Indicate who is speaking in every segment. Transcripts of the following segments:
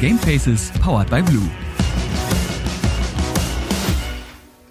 Speaker 1: Game Faces powered by Blue.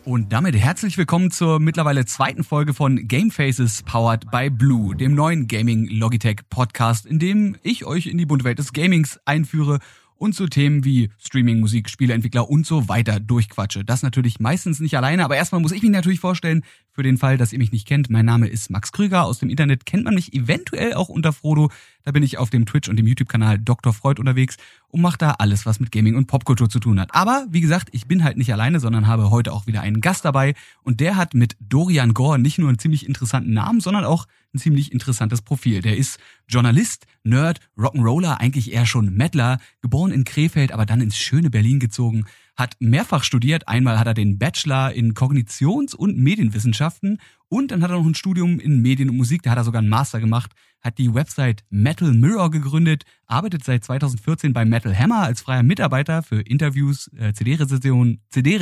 Speaker 1: Und damit herzlich willkommen zur mittlerweile zweiten Folge von Game Faces powered by Blue, dem neuen Gaming Logitech Podcast, in dem ich euch in die bunte Welt des Gamings einführe und zu Themen wie Streaming, Musik, Spieleentwickler und so weiter durchquatsche. Das natürlich meistens nicht alleine, aber erstmal muss ich mich natürlich vorstellen, für den Fall, dass ihr mich nicht kennt. Mein Name ist Max Krüger. Aus dem Internet kennt man mich eventuell auch unter Frodo. Da bin ich auf dem Twitch und dem YouTube-Kanal Dr. Freud unterwegs und mache da alles, was mit Gaming und Popkultur zu tun hat. Aber wie gesagt, ich bin halt nicht alleine, sondern habe heute auch wieder einen Gast dabei. Und der hat mit Dorian Gore nicht nur einen ziemlich interessanten Namen, sondern auch ein ziemlich interessantes Profil. Der ist Journalist, Nerd, Rock'n'Roller, eigentlich eher schon Mettler, geboren in Krefeld, aber dann ins schöne Berlin gezogen, hat mehrfach studiert. Einmal hat er den Bachelor in Kognitions- und Medienwissenschaften und dann hat er noch ein Studium in Medien und Musik, da hat er sogar einen Master gemacht, hat die Website Metal Mirror gegründet, arbeitet seit 2014 bei Metal Hammer als freier Mitarbeiter für Interviews, äh, CD-Rezensionen CD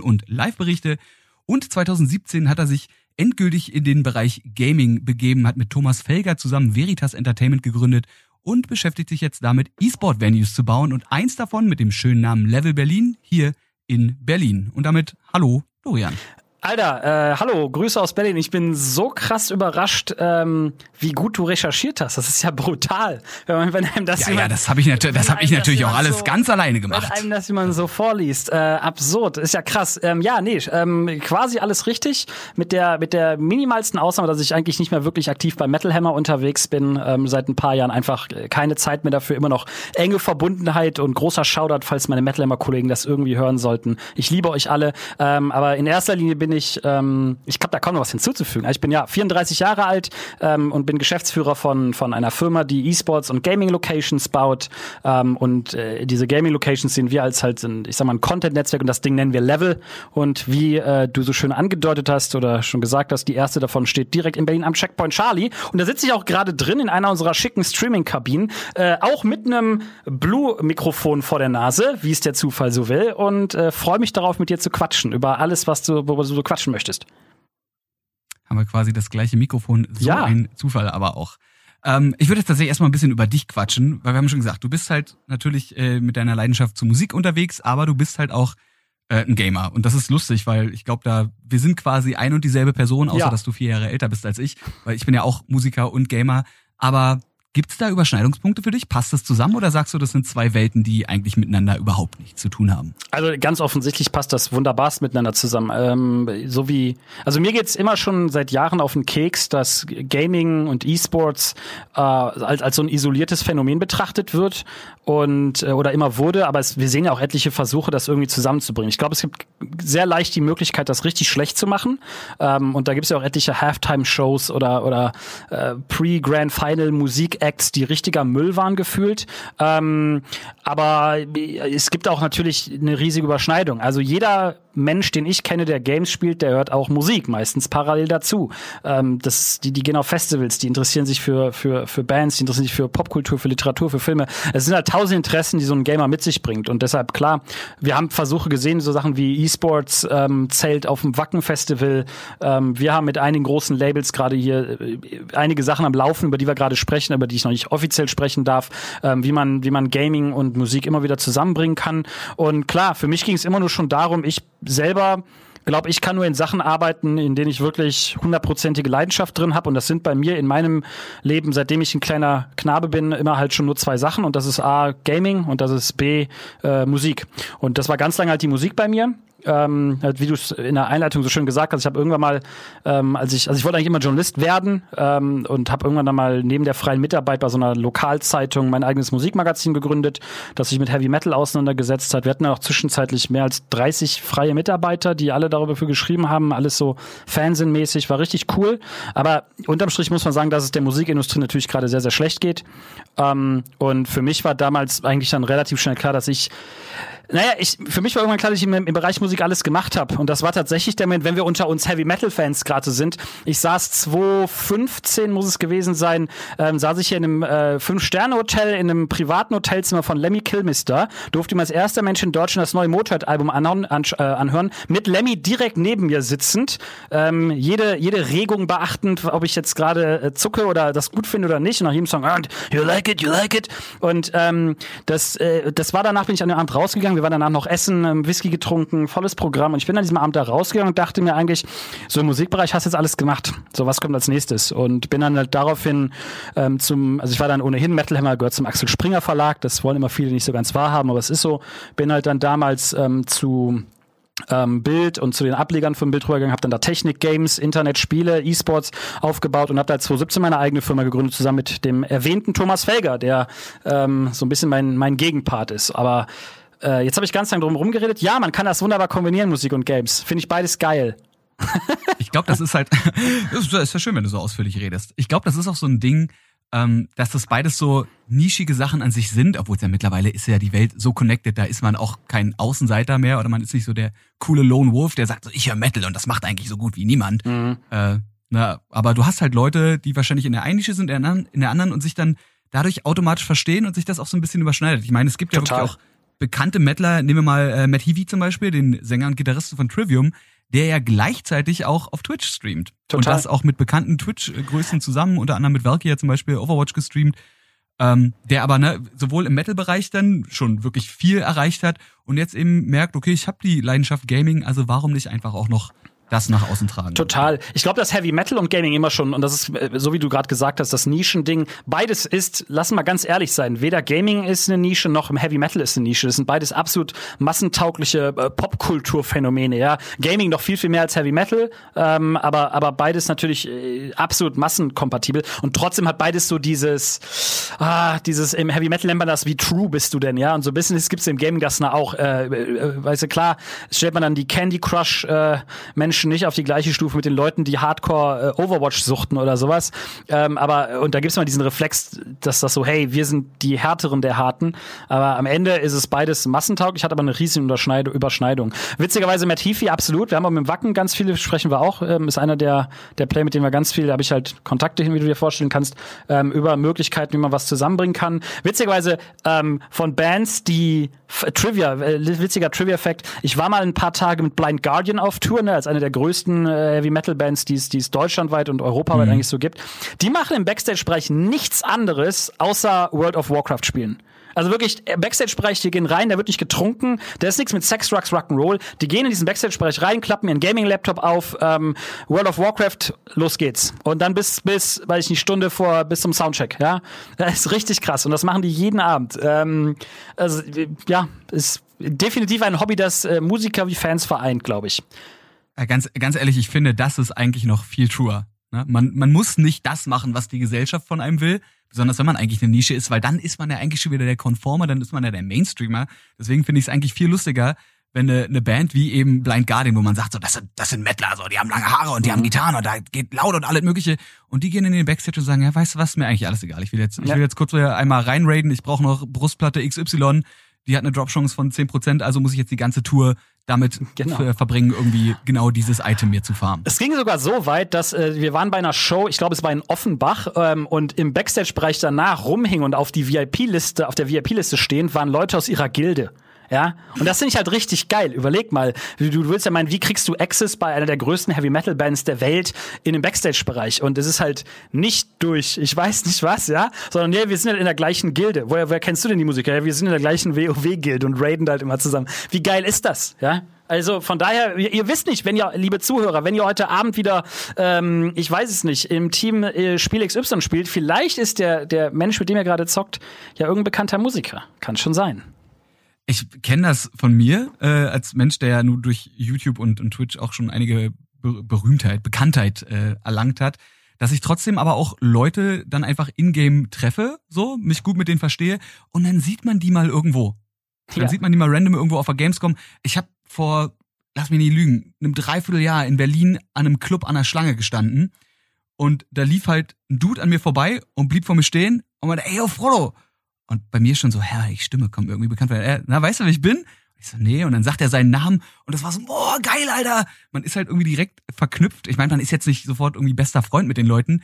Speaker 1: und Live-Berichte und 2017 hat er sich endgültig in den Bereich Gaming begeben, hat mit Thomas Felger zusammen Veritas Entertainment gegründet und beschäftigt sich jetzt damit, E-Sport-Venues zu bauen und eins davon mit dem schönen Namen Level Berlin hier in Berlin. Und damit hallo Dorian.
Speaker 2: Alter, äh, hallo, Grüße aus Berlin. Ich bin so krass überrascht, ähm, wie gut du recherchiert hast. Das ist ja brutal.
Speaker 1: Wenn, man, wenn einem das ja, jemand, ja, das habe ich, nat das hab ich natürlich auch alles so, ganz alleine gemacht.
Speaker 2: Wenn einem das jemand so vorliest, äh, absurd, ist ja krass. Ähm, ja, nee, ähm, quasi alles richtig. Mit der mit der minimalsten Ausnahme, dass ich eigentlich nicht mehr wirklich aktiv bei Metal Hammer unterwegs bin. Ähm, seit ein paar Jahren einfach keine Zeit mehr dafür. Immer noch enge Verbundenheit und großer Shoutout, falls meine Metal Hammer Kollegen das irgendwie hören sollten. Ich liebe euch alle, ähm, aber in erster Linie bin ich, ähm, ich glaube, da kaum noch was hinzuzufügen. Ich bin ja 34 Jahre alt ähm, und bin Geschäftsführer von, von einer Firma, die E-Sports und Gaming Locations baut. Ähm, und äh, diese Gaming Locations sehen wir als halt, ich sag mal, ein Content-Netzwerk und das Ding nennen wir Level. Und wie äh, du so schön angedeutet hast oder schon gesagt hast, die erste davon steht direkt in Berlin am Checkpoint Charlie. Und da sitze ich auch gerade drin in einer unserer schicken Streaming-Kabinen, äh, auch mit einem Blue-Mikrofon vor der Nase, wie es der Zufall so will. Und äh, freue mich darauf, mit dir zu quatschen über alles, was du, worüber du quatschen möchtest.
Speaker 1: Haben wir quasi das gleiche Mikrofon. So ja. ein Zufall aber auch. Ähm, ich würde jetzt tatsächlich erstmal ein bisschen über dich quatschen, weil wir haben schon gesagt, du bist halt natürlich äh, mit deiner Leidenschaft zur Musik unterwegs, aber du bist halt auch äh, ein Gamer. Und das ist lustig, weil ich glaube, da wir sind quasi ein und dieselbe Person, außer ja. dass du vier Jahre älter bist als ich, weil ich bin ja auch Musiker und Gamer. Aber Gibt es da Überschneidungspunkte für dich? Passt das zusammen oder sagst du, das sind zwei Welten, die eigentlich miteinander überhaupt nichts zu tun haben?
Speaker 2: Also ganz offensichtlich passt das wunderbarst miteinander zusammen. Ähm, so wie, also mir geht's immer schon seit Jahren auf den Keks, dass Gaming und E-Sports äh, als, als so ein isoliertes Phänomen betrachtet wird und äh, oder immer wurde, aber es, wir sehen ja auch etliche Versuche, das irgendwie zusammenzubringen. Ich glaube, es gibt sehr leicht die Möglichkeit, das richtig schlecht zu machen. Ähm, und da gibt es ja auch etliche Halftime-Shows oder oder äh, Pre-Grand Final Musik Acts, die richtiger Müll waren gefühlt. Ähm, aber es gibt auch natürlich eine riesige Überschneidung. Also jeder Mensch, den ich kenne, der Games spielt, der hört auch Musik, meistens parallel dazu. Ähm, das, die, die gehen auf Festivals, die interessieren sich für, für, für Bands, die interessieren sich für Popkultur, für Literatur, für Filme. Es sind halt tausend Interessen, die so ein Gamer mit sich bringt. Und deshalb, klar, wir haben Versuche gesehen, so Sachen wie E-Sports, ähm, Zelt auf dem Wacken-Festival. Ähm, wir haben mit einigen großen Labels gerade hier äh, einige Sachen am Laufen, über die wir gerade sprechen, über die ich noch nicht offiziell sprechen darf, ähm, wie man, wie man Gaming und Musik immer wieder zusammenbringen kann. Und klar, für mich ging es immer nur schon darum, ich selber glaube, ich kann nur in Sachen arbeiten, in denen ich wirklich hundertprozentige Leidenschaft drin habe. Und das sind bei mir in meinem Leben, seitdem ich ein kleiner Knabe bin, immer halt schon nur zwei Sachen. Und das ist A, Gaming und das ist B, äh, Musik. Und das war ganz lange halt die Musik bei mir ähm, wie du es in der Einleitung so schön gesagt hast, ich habe irgendwann mal, ähm, als ich, also ich wollte eigentlich immer Journalist werden ähm, und habe irgendwann dann mal neben der freien Mitarbeit bei so einer Lokalzeitung mein eigenes Musikmagazin gegründet, das sich mit Heavy Metal auseinandergesetzt hat. Wir hatten auch zwischenzeitlich mehr als 30 freie Mitarbeiter, die alle darüber für geschrieben haben, alles so Fansinnmäßig, war richtig cool. Aber unterm Strich muss man sagen, dass es der Musikindustrie natürlich gerade sehr, sehr schlecht geht. Ähm, und für mich war damals eigentlich dann relativ schnell klar, dass ich Naja, ich, für mich war irgendwann klar, dass ich im, im Bereich Musik alles gemacht habe. Und das war tatsächlich der Moment, wenn wir unter uns Heavy Metal Fans gerade sind. Ich saß 2015, muss es gewesen sein, ähm, saß ich hier in einem äh, Fünf-Sterne-Hotel, in einem privaten Hotelzimmer von Lemmy Kilmister. Durfte ihm als erster Mensch in Deutschland das neue Motorhead-Album anhören, an, äh, anhören, mit Lemmy direkt neben mir sitzend. Ähm, jede, jede Regung beachtend, ob ich jetzt gerade äh, zucke oder das gut finde oder nicht. Und nach jedem Song, you like it, you like it. Und ähm, das, äh, das war danach, bin ich an dem Abend rausgegangen. Wir waren danach noch essen, ähm, Whisky getrunken, volles Programm. Und ich bin an diesem Abend da rausgegangen und dachte mir eigentlich, so im Musikbereich hast du jetzt alles gemacht. So, was kommt als nächstes? Und bin dann halt daraufhin ähm, zum, also ich war dann ohnehin Metal Hammer, gehört zum Axel Springer Verlag. Das wollen immer viele nicht so ganz wahrhaben, aber es ist so. Bin halt dann damals ähm, zu ähm, Bild und zu den Ablegern von Bild rübergegangen, habe dann da Technik, Games, Internet, Spiele, E-Sports aufgebaut und habe da 2017 meine eigene Firma gegründet, zusammen mit dem erwähnten Thomas Felger, der ähm, so ein bisschen mein, mein Gegenpart ist. Aber äh, jetzt habe ich ganz lange drum rumgeredet. Ja, man kann das wunderbar kombinieren, Musik und Games. Finde ich beides geil.
Speaker 1: ich glaube, das ist halt, das ist ja schön, wenn du so ausführlich redest. Ich glaube, das ist auch so ein Ding, ähm, dass das beides so nischige Sachen an sich sind, obwohl es ja mittlerweile ist ja die Welt so connected, da ist man auch kein Außenseiter mehr oder man ist nicht so der coole Lone Wolf, der sagt so, ich höre Metal und das macht eigentlich so gut wie niemand. Mhm. Äh, na, aber du hast halt Leute, die wahrscheinlich in der einen Nische sind, in der anderen, und sich dann dadurch automatisch verstehen und sich das auch so ein bisschen überschneidet. Ich meine, es gibt Total. ja wirklich auch bekannte Metaler, nehmen wir mal äh, Matt Heavy zum Beispiel, den Sänger und Gitarristen von Trivium, der ja gleichzeitig auch auf Twitch streamt. Total. Und das auch mit bekannten Twitch-Größen zusammen, unter anderem mit Valkyrie zum Beispiel Overwatch gestreamt. Ähm, der aber ne, sowohl im Metal-Bereich dann schon wirklich viel erreicht hat und jetzt eben merkt, okay, ich habe die Leidenschaft Gaming, also warum nicht einfach auch noch das nach außen tragen.
Speaker 2: Total. Ich glaube, dass Heavy Metal und Gaming immer schon, und das ist, äh, so wie du gerade gesagt hast, das Nischending, beides ist, lass mal ganz ehrlich sein, weder Gaming ist eine Nische, noch Heavy Metal ist eine Nische. Das sind beides absolut massentaugliche äh, Popkulturphänomene, ja. Gaming noch viel, viel mehr als Heavy Metal, ähm, aber, aber beides natürlich äh, absolut massenkompatibel. Und trotzdem hat beides so dieses, ah, dieses, im Heavy Metal nennt man das, wie true bist du denn, ja. Und so ein bisschen gibt's im Gaming das auch, äh, äh, weißt du, klar, stellt man dann die Candy Crush äh, Menschen Menschen nicht auf die gleiche Stufe mit den Leuten, die Hardcore äh, Overwatch suchten oder sowas. Ähm, aber und da gibt's mal diesen Reflex, dass das so, hey, wir sind die härteren der Harten. Aber am Ende ist es beides massentauglich, hat aber eine riesige Überschneidung. Witzigerweise Heafy, absolut. Wir haben auch mit dem Wacken ganz viele, sprechen wir auch, ähm, ist einer der, der Play, mit denen wir ganz viel, da habe ich halt Kontakte hin, wie du dir vorstellen kannst, ähm, über Möglichkeiten, wie man was zusammenbringen kann. Witzigerweise ähm, von Bands, die Trivia, äh, witziger Trivia-Fact, ich war mal ein paar Tage mit Blind Guardian auf Tour, ne, als eine der größten äh, Heavy Metal Bands, die es deutschlandweit und europaweit mhm. eigentlich so gibt. Die machen im Backstage-Bereich nichts anderes außer World of Warcraft spielen. Also wirklich, äh, Backstage-Bereich, die gehen rein, da wird nicht getrunken, da ist nichts mit Sex, Drugs, Rock'n'Roll. Die gehen in diesen Backstage-Bereich rein, klappen ihren Gaming-Laptop auf, ähm, World of Warcraft, los geht's. Und dann bis, bis, weiß ich nicht, Stunde vor, bis zum Soundcheck, ja. Das ist richtig krass und das machen die jeden Abend. Ähm, also, ja, ist definitiv ein Hobby, das äh, Musiker wie Fans vereint, glaube ich.
Speaker 1: Äh, ganz, ganz ehrlich, ich finde, das ist eigentlich noch viel truer. Ne? Man, man muss nicht das machen, was die Gesellschaft von einem will, besonders wenn man eigentlich eine Nische ist, weil dann ist man ja eigentlich schon wieder der Konformer, dann ist man ja der Mainstreamer. Deswegen finde ich es eigentlich viel lustiger, wenn eine, eine Band wie eben Blind Guardian, wo man sagt, so, das sind, das sind Mettler, so, die haben lange Haare und die mhm. haben Gitarren und da geht laut und alles mögliche. Und die gehen in den Backstage und sagen, ja, weißt du was, mir eigentlich alles egal. Ich will jetzt, ja. ich will jetzt kurz einmal reinraiden, ich brauche noch Brustplatte XY, die hat eine Drop-Chance von 10%, also muss ich jetzt die ganze Tour damit genau. verbringen, irgendwie genau dieses Item mir zu farmen.
Speaker 2: Es ging sogar so weit, dass äh, wir waren bei einer Show, ich glaube, es war in Offenbach, ähm, und im Backstage-Bereich danach rumhingen und auf die VIP-Liste, auf der VIP-Liste stehend waren Leute aus ihrer Gilde. Ja, und das finde ich halt richtig geil. Überleg mal, du, du willst ja meinen, wie kriegst du Access bei einer der größten Heavy Metal Bands der Welt in den Backstage-Bereich? Und es ist halt nicht durch, ich weiß nicht was, ja, sondern ja, wir sind halt in der gleichen Gilde. Woher, woher kennst du denn die Musiker? Ja, wir sind in der gleichen WoW-Gilde und raiden halt immer zusammen. Wie geil ist das, ja? Also von daher, ihr, ihr, wisst nicht, wenn ihr, liebe Zuhörer, wenn ihr heute Abend wieder, ähm, ich weiß es nicht, im Team äh, Spiel XY spielt, vielleicht ist der, der Mensch, mit dem ihr gerade zockt, ja irgendein bekannter Musiker. Kann schon sein.
Speaker 1: Ich kenne das von mir äh, als Mensch, der ja nur durch YouTube und, und Twitch auch schon einige Ber Berühmtheit, Bekanntheit äh, erlangt hat, dass ich trotzdem aber auch Leute dann einfach in-game treffe, so, mich gut mit denen verstehe und dann sieht man die mal irgendwo. Dann ja. sieht man die mal random irgendwo auf der Gamescom. Ich habe vor, lass mich nicht lügen, einem Dreivierteljahr in Berlin an einem Club an der Schlange gestanden und da lief halt ein Dude an mir vorbei und blieb vor mir stehen und meinte, ey, yo, Frodo, und bei mir schon so, Herr, ich Stimme kommt irgendwie bekannt. Äh, na, weißt du, wer ich bin? Ich so, nee, und dann sagt er seinen Namen und das war so, boah, geil, Alter. Man ist halt irgendwie direkt verknüpft. Ich meine, man ist jetzt nicht sofort irgendwie bester Freund mit den Leuten,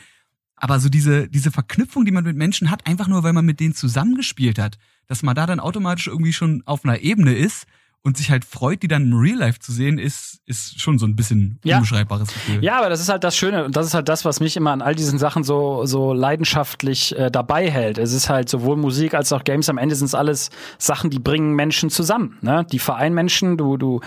Speaker 1: aber so diese, diese Verknüpfung, die man mit Menschen hat, einfach nur, weil man mit denen zusammengespielt hat, dass man da dann automatisch irgendwie schon auf einer Ebene ist, und sich halt freut, die dann im Real Life zu sehen, ist, ist schon so ein bisschen ja. unbeschreibbares Gefühl.
Speaker 2: Ja, aber das ist halt das Schöne und das ist halt das, was mich immer an all diesen Sachen so, so leidenschaftlich äh, dabei hält. Es ist halt sowohl Musik als auch Games. Am Ende sind es alles Sachen, die bringen Menschen zusammen. Ne? Die vereinen Menschen. Du, du,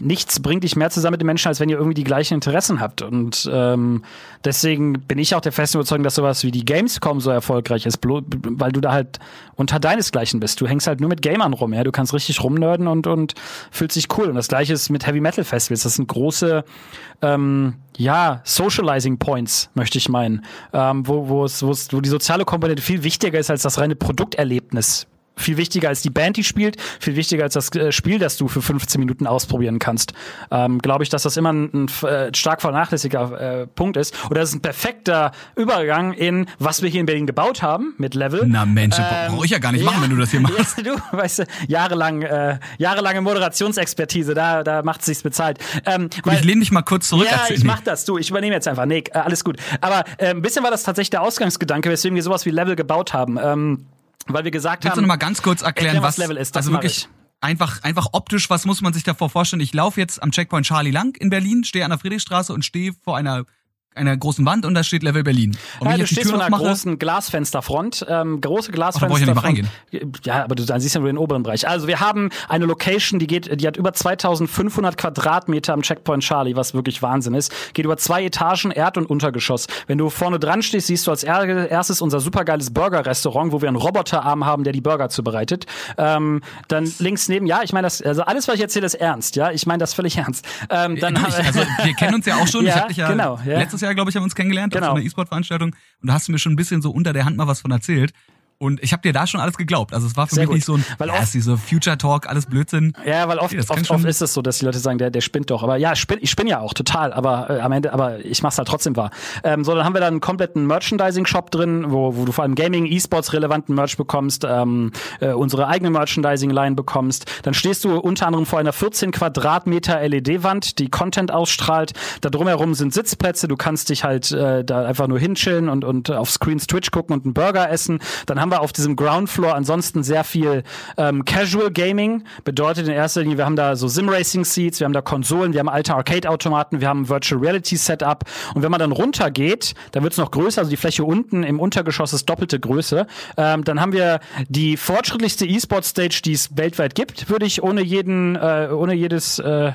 Speaker 2: nichts bringt dich mehr zusammen mit den Menschen, als wenn ihr irgendwie die gleichen Interessen habt. Und ähm, deswegen bin ich auch der festen Überzeugung, dass sowas wie die Gamescom so erfolgreich ist, weil du da halt unter deinesgleichen bist. Du hängst halt nur mit Gamern rum. Ja, du kannst richtig rumnörden und und fühlt sich cool. Und das gleiche ist mit Heavy Metal Festivals. Das sind große, ähm, ja, Socializing Points, möchte ich meinen, ähm, wo, wo, es, wo, die soziale Komponente viel wichtiger ist als das reine Produkterlebnis viel wichtiger als die Band, die spielt, viel wichtiger als das äh, Spiel, das du für 15 Minuten ausprobieren kannst. Ähm, Glaube ich, dass das immer ein, ein äh, stark vernachlässiger äh, Punkt ist. Oder das ist ein perfekter Übergang in, was wir hier in Berlin gebaut haben mit Level.
Speaker 1: Na Mensch, ähm, brauche ich ja gar nicht machen, ja, wenn du das hier machst.
Speaker 2: Ja, du, weißt du, jahrelang, äh, jahrelange Moderationsexpertise, da, da macht es sich bezahlt.
Speaker 1: Ähm, gut, weil, ich lehne mich mal kurz zurück.
Speaker 2: Ja, ich mach das, du, ich übernehme jetzt einfach. Nee, äh, alles gut. Aber äh, ein bisschen war das tatsächlich der Ausgangsgedanke, weswegen wir sowas wie Level gebaut haben. Ähm, weil wir gesagt
Speaker 1: Willst
Speaker 2: haben.
Speaker 1: Willst du noch mal ganz kurz erklären, erklär, was, was, Level ist? Das also wirklich einfach, einfach optisch, was muss man sich davor vorstellen? Ich laufe jetzt am Checkpoint Charlie lang in Berlin, stehe an der Friedrichstraße und stehe vor einer einer großen Wand und da steht Level Berlin.
Speaker 2: Und ja, du stehst vor einer mache, großen Glasfensterfront, ähm, große Glasfensterfront.
Speaker 1: Oh, da ich ja, nicht
Speaker 2: ja, aber du dann siehst ja nur den oberen Bereich. Also wir haben eine Location, die geht, die hat über 2500 Quadratmeter am Checkpoint Charlie, was wirklich Wahnsinn ist. Geht über zwei Etagen, Erd- und Untergeschoss. Wenn du vorne dran stehst, siehst du als erstes unser supergeiles Burger-Restaurant, wo wir einen Roboterarm haben, der die Burger zubereitet. Ähm, dann links neben, ja, ich meine das, also alles, was ich erzähle, ist ernst, ja, ich meine das völlig ernst. Ähm, dann
Speaker 1: ja, ich, also wir kennen uns ja auch schon. ja, ich hab dich ja genau, ja. letztes Jahr, glaube ich, haben wir uns kennengelernt genau. auf so einer E-Sport-Veranstaltung und da hast du mir schon ein bisschen so unter der Hand mal was von erzählt. Und ich habe dir da schon alles geglaubt. Also es war für Sehr mich gut. nicht so ein, weil ja, oft, ist diese Future Talk, alles Blödsinn.
Speaker 2: Ja, weil oft, oft, oft ist es so, dass die Leute sagen, der, der spinnt doch. Aber ja, ich spinne ich spinn ja auch total, aber äh, am Ende, aber ich mach's halt trotzdem wahr. Ähm, so, dann haben wir da einen kompletten Merchandising-Shop drin, wo, wo du vor allem Gaming, E-Sports relevanten Merch bekommst, ähm, äh, unsere eigene Merchandising-Line bekommst. Dann stehst du unter anderem vor einer 14 Quadratmeter LED-Wand, die Content ausstrahlt. Da drumherum sind Sitzplätze, du kannst dich halt äh, da einfach nur hinchillen und, und auf Screens Twitch gucken und einen Burger essen. Dann haben wir auf diesem Ground Floor ansonsten sehr viel ähm, Casual Gaming. Bedeutet in erster Linie, wir haben da so Sim-Racing Seats, wir haben da Konsolen, wir haben alte Arcade-Automaten, wir haben Virtual Reality Setup. Und wenn man dann runtergeht, dann wird es noch größer, also die Fläche unten im Untergeschoss ist doppelte Größe. Ähm, dann haben wir die fortschrittlichste E-Sport-Stage, die es weltweit gibt, würde ich ohne jeden, äh, ohne jedes äh,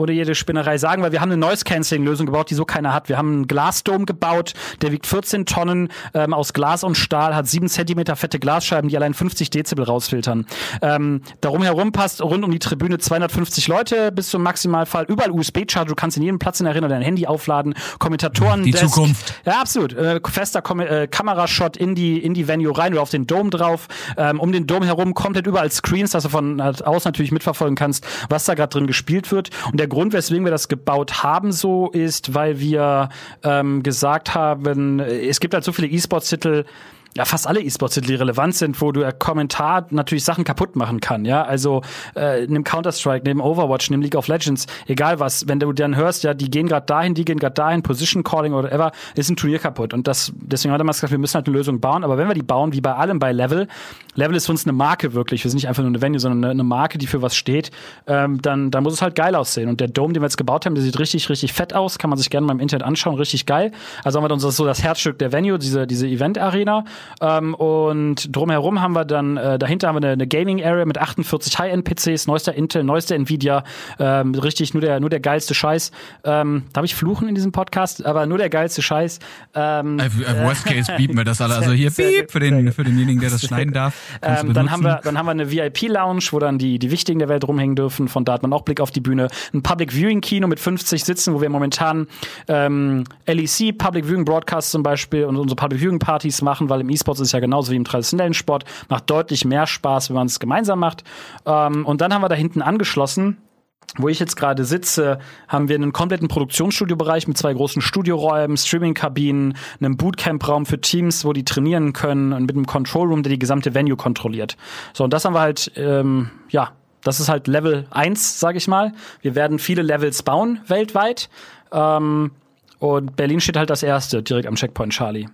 Speaker 2: oder jede Spinnerei sagen, weil wir haben eine Noise-Canceling-Lösung gebaut, die so keiner hat. Wir haben einen Glasdom gebaut, der wiegt 14 Tonnen ähm, aus Glas und Stahl, hat 7 Zentimeter fette Glasscheiben, die allein 50 Dezibel rausfiltern. Ähm, darum herum passt rund um die Tribüne 250 Leute bis zum Maximalfall. Überall USB-Charger, du kannst in jedem Platz in der Arena dein Handy aufladen. Kommentatoren.
Speaker 1: Die Desk. Zukunft.
Speaker 2: Ja, absolut. Äh, fester Kom äh, Kamerashot in die, in die Venue rein oder auf den Dom drauf. Ähm, um den Dom herum komplett überall Screens, dass du von aus natürlich mitverfolgen kannst, was da gerade drin gespielt wird. Und der Grund, weswegen wir das gebaut haben, so ist, weil wir ähm, gesagt haben, es gibt halt so viele E-Sports-Titel, ja fast alle E-Sports-Titel, die relevant sind, wo du der Kommentar natürlich Sachen kaputt machen kann. Ja, also äh, nimm Counter-Strike, nimm Overwatch, nimm League of Legends, egal was. Wenn du dann hörst, ja, die gehen gerade dahin, die gehen gerade dahin, Position Calling oder whatever, ist ein Turnier kaputt. Und das deswegen hat er mal gesagt, wir müssen halt eine Lösung bauen. Aber wenn wir die bauen, wie bei allem bei Level, Level ist für uns eine Marke wirklich. Wir sind nicht einfach nur eine Venue, sondern eine, Marke, die für was steht. Ähm, dann, dann muss es halt geil aussehen. Und der Dome, den wir jetzt gebaut haben, der sieht richtig, richtig fett aus. Kann man sich gerne mal im Internet anschauen. Richtig geil. Also haben wir uns so das Herzstück der Venue, diese, diese Event-Arena. Ähm, und drumherum haben wir dann, äh, dahinter haben wir eine, eine Gaming-Area mit 48 High-End-PCs, neuester Intel, neuester Nvidia. Ähm, richtig, nur der, nur der geilste Scheiß. Ähm, darf ich fluchen in diesem Podcast? Aber nur der geilste Scheiß.
Speaker 1: Ähm, äh, äh worst Case bieten wir das alle. Also hier Beep für, den, für denjenigen, der das schneiden darf.
Speaker 2: Ähm, dann haben wir, dann haben wir eine VIP-Lounge, wo dann die, die Wichtigen der Welt rumhängen dürfen. Von da hat man auch Blick auf die Bühne. Ein Public Viewing Kino mit 50 Sitzen, wo wir momentan ähm, LEC, Public Viewing Broadcast zum Beispiel und unsere Public Viewing Partys machen, weil im E-Sports ist ja genauso wie im traditionellen Sport. Macht deutlich mehr Spaß, wenn man es gemeinsam macht. Ähm, und dann haben wir da hinten angeschlossen wo ich jetzt gerade sitze, haben wir einen kompletten Produktionsstudiobereich mit zwei großen Studioräumen, Streaming-Kabinen, einem Bootcamp-Raum für Teams, wo die trainieren können und mit einem Control Room, der die gesamte Venue kontrolliert. So, und das haben wir halt, ähm, ja, Das ist halt Level 1, sage ich mal. Wir werden viele Levels bauen weltweit. Ähm, und Berlin steht halt das erste, direkt am Checkpoint Charlie.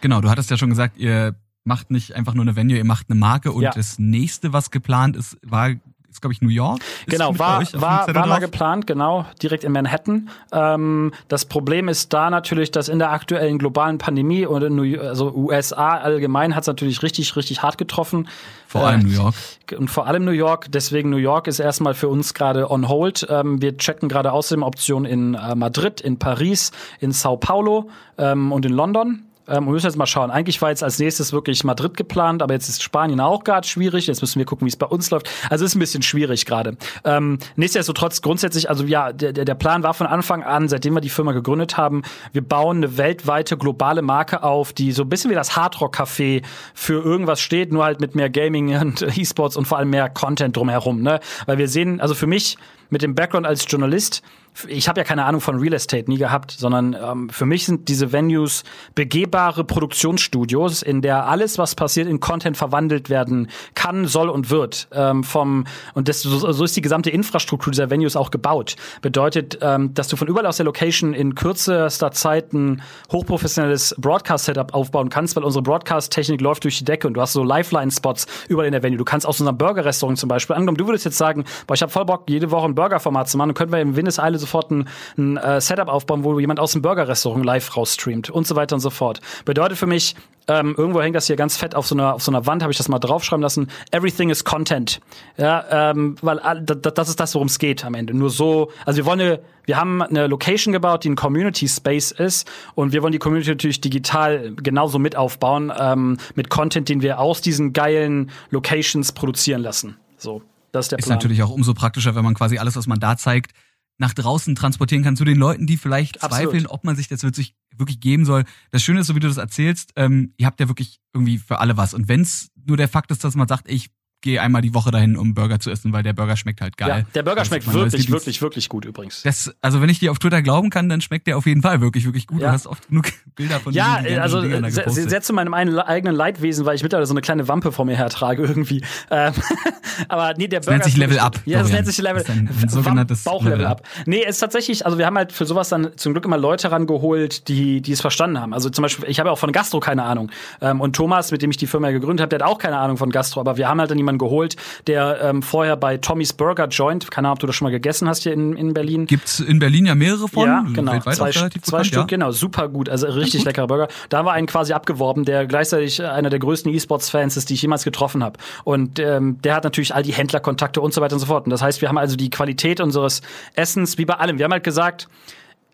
Speaker 1: Genau, du hattest ja schon gesagt, ihr macht nicht einfach nur eine Venue, ihr macht eine Marke und ja. das nächste, was geplant ist, war ist glaube ich New York.
Speaker 2: Genau, war, war, war mal geplant, genau, direkt in Manhattan. Ähm, das Problem ist da natürlich, dass in der aktuellen globalen Pandemie und in New, also USA allgemein hat es natürlich richtig, richtig hart getroffen.
Speaker 1: Vor allem äh, New York.
Speaker 2: Und vor allem New York. Deswegen New York ist erstmal für uns gerade on hold. Ähm, wir checken gerade außerdem Optionen in äh, Madrid, in Paris, in Sao Paulo ähm, und in London. Ähm, wir müssen jetzt mal schauen. Eigentlich war jetzt als nächstes wirklich Madrid geplant, aber jetzt ist Spanien auch gerade schwierig. Jetzt müssen wir gucken, wie es bei uns läuft. Also ist ein bisschen schwierig gerade. Ähm, nichtsdestotrotz grundsätzlich, also ja, der, der Plan war von Anfang an, seitdem wir die Firma gegründet haben, wir bauen eine weltweite globale Marke auf, die so ein bisschen wie das Hardrock Café für irgendwas steht, nur halt mit mehr Gaming und E-Sports und vor allem mehr Content drumherum. Ne? Weil wir sehen, also für mich mit dem Background als Journalist, ich habe ja keine Ahnung von Real Estate nie gehabt, sondern ähm, für mich sind diese Venues begehbare Produktionsstudios, in der alles, was passiert, in Content verwandelt werden kann, soll und wird. Ähm, vom und das, so, ist die gesamte Infrastruktur dieser Venues auch gebaut. Bedeutet, ähm, dass du von überall aus der Location in kürzester Zeit ein hochprofessionelles Broadcast-Setup aufbauen kannst, weil unsere Broadcast-Technik läuft durch die Decke und du hast so Lifeline-Spots überall in der Venue. Du kannst aus unserem Burger-Restaurant zum Beispiel angenommen, du würdest jetzt sagen, boah, ich habe voll Bock, jede Woche ein Burger-Format zu machen, dann könnten wir im Windeseile sofort ein, ein äh, Setup aufbauen, wo jemand aus dem Burger-Restaurant live rausstreamt und so weiter und so fort. Bedeutet für mich, ähm, irgendwo hängt das hier ganz fett auf so einer, auf so einer Wand, habe ich das mal draufschreiben lassen. Everything is Content. Ja, ähm, weil das ist das, worum es geht am Ende. Nur so, also wir wollen eine, wir haben eine Location gebaut, die ein Community Space ist und wir wollen die Community natürlich digital genauso mit aufbauen, ähm, mit Content, den wir aus diesen geilen Locations produzieren lassen. So. Das ist der
Speaker 1: Plan. Ist natürlich auch umso praktischer, wenn man quasi alles, was man da zeigt, nach draußen transportieren kann zu den Leuten, die vielleicht Absolut. zweifeln, ob man sich das wirklich, wirklich geben soll. Das Schöne ist, so wie du das erzählst, ähm, ihr habt ja wirklich irgendwie für alle was. Und wenn es nur der Fakt ist, dass man sagt, ich gehe einmal die Woche dahin, um Burger zu essen, weil der Burger schmeckt halt geil. Ja,
Speaker 2: der Burger das schmeckt wirklich, wirklich, wirklich gut übrigens.
Speaker 1: Das, also wenn ich dir auf Twitter glauben kann, dann schmeckt der auf jeden Fall wirklich, wirklich gut. Ja. Du hast oft genug Bilder von
Speaker 2: Ja, also sehr zu meinem eigenen Leidwesen, weil ich mittlerweile so eine kleine Wampe vor mir hertrage irgendwie. Ähm, aber nee, der Burger.
Speaker 1: Das nennt sich Level Up.
Speaker 2: Ja, das nennt sich Level,
Speaker 1: ein sogenanntes
Speaker 2: Bauchlevel Up. Nee, es ist tatsächlich, also wir haben halt für sowas dann zum Glück immer Leute rangeholt, die, die es verstanden haben. Also zum Beispiel, ich habe auch von Gastro keine Ahnung. Ähm, und Thomas, mit dem ich die Firma gegründet habe, der hat auch keine Ahnung von Gastro, aber wir haben halt dann jemanden geholt, der ähm, vorher bei Tommy's Burger Joint, keine Ahnung, ob du das schon mal gegessen hast hier in, in Berlin.
Speaker 1: Gibt's in Berlin ja mehrere von?
Speaker 2: Ja, genau. Zwei, zwei bekannt, Stück, ja? genau, super gut, also richtig leckerer Burger. Da war einen quasi abgeworben, der gleichzeitig einer der größten E-Sports-Fans ist, die ich jemals getroffen habe. Und ähm, der hat natürlich all die Händlerkontakte und so weiter und so fort. Und das heißt, wir haben also die Qualität unseres Essens, wie bei allem. Wir haben halt gesagt,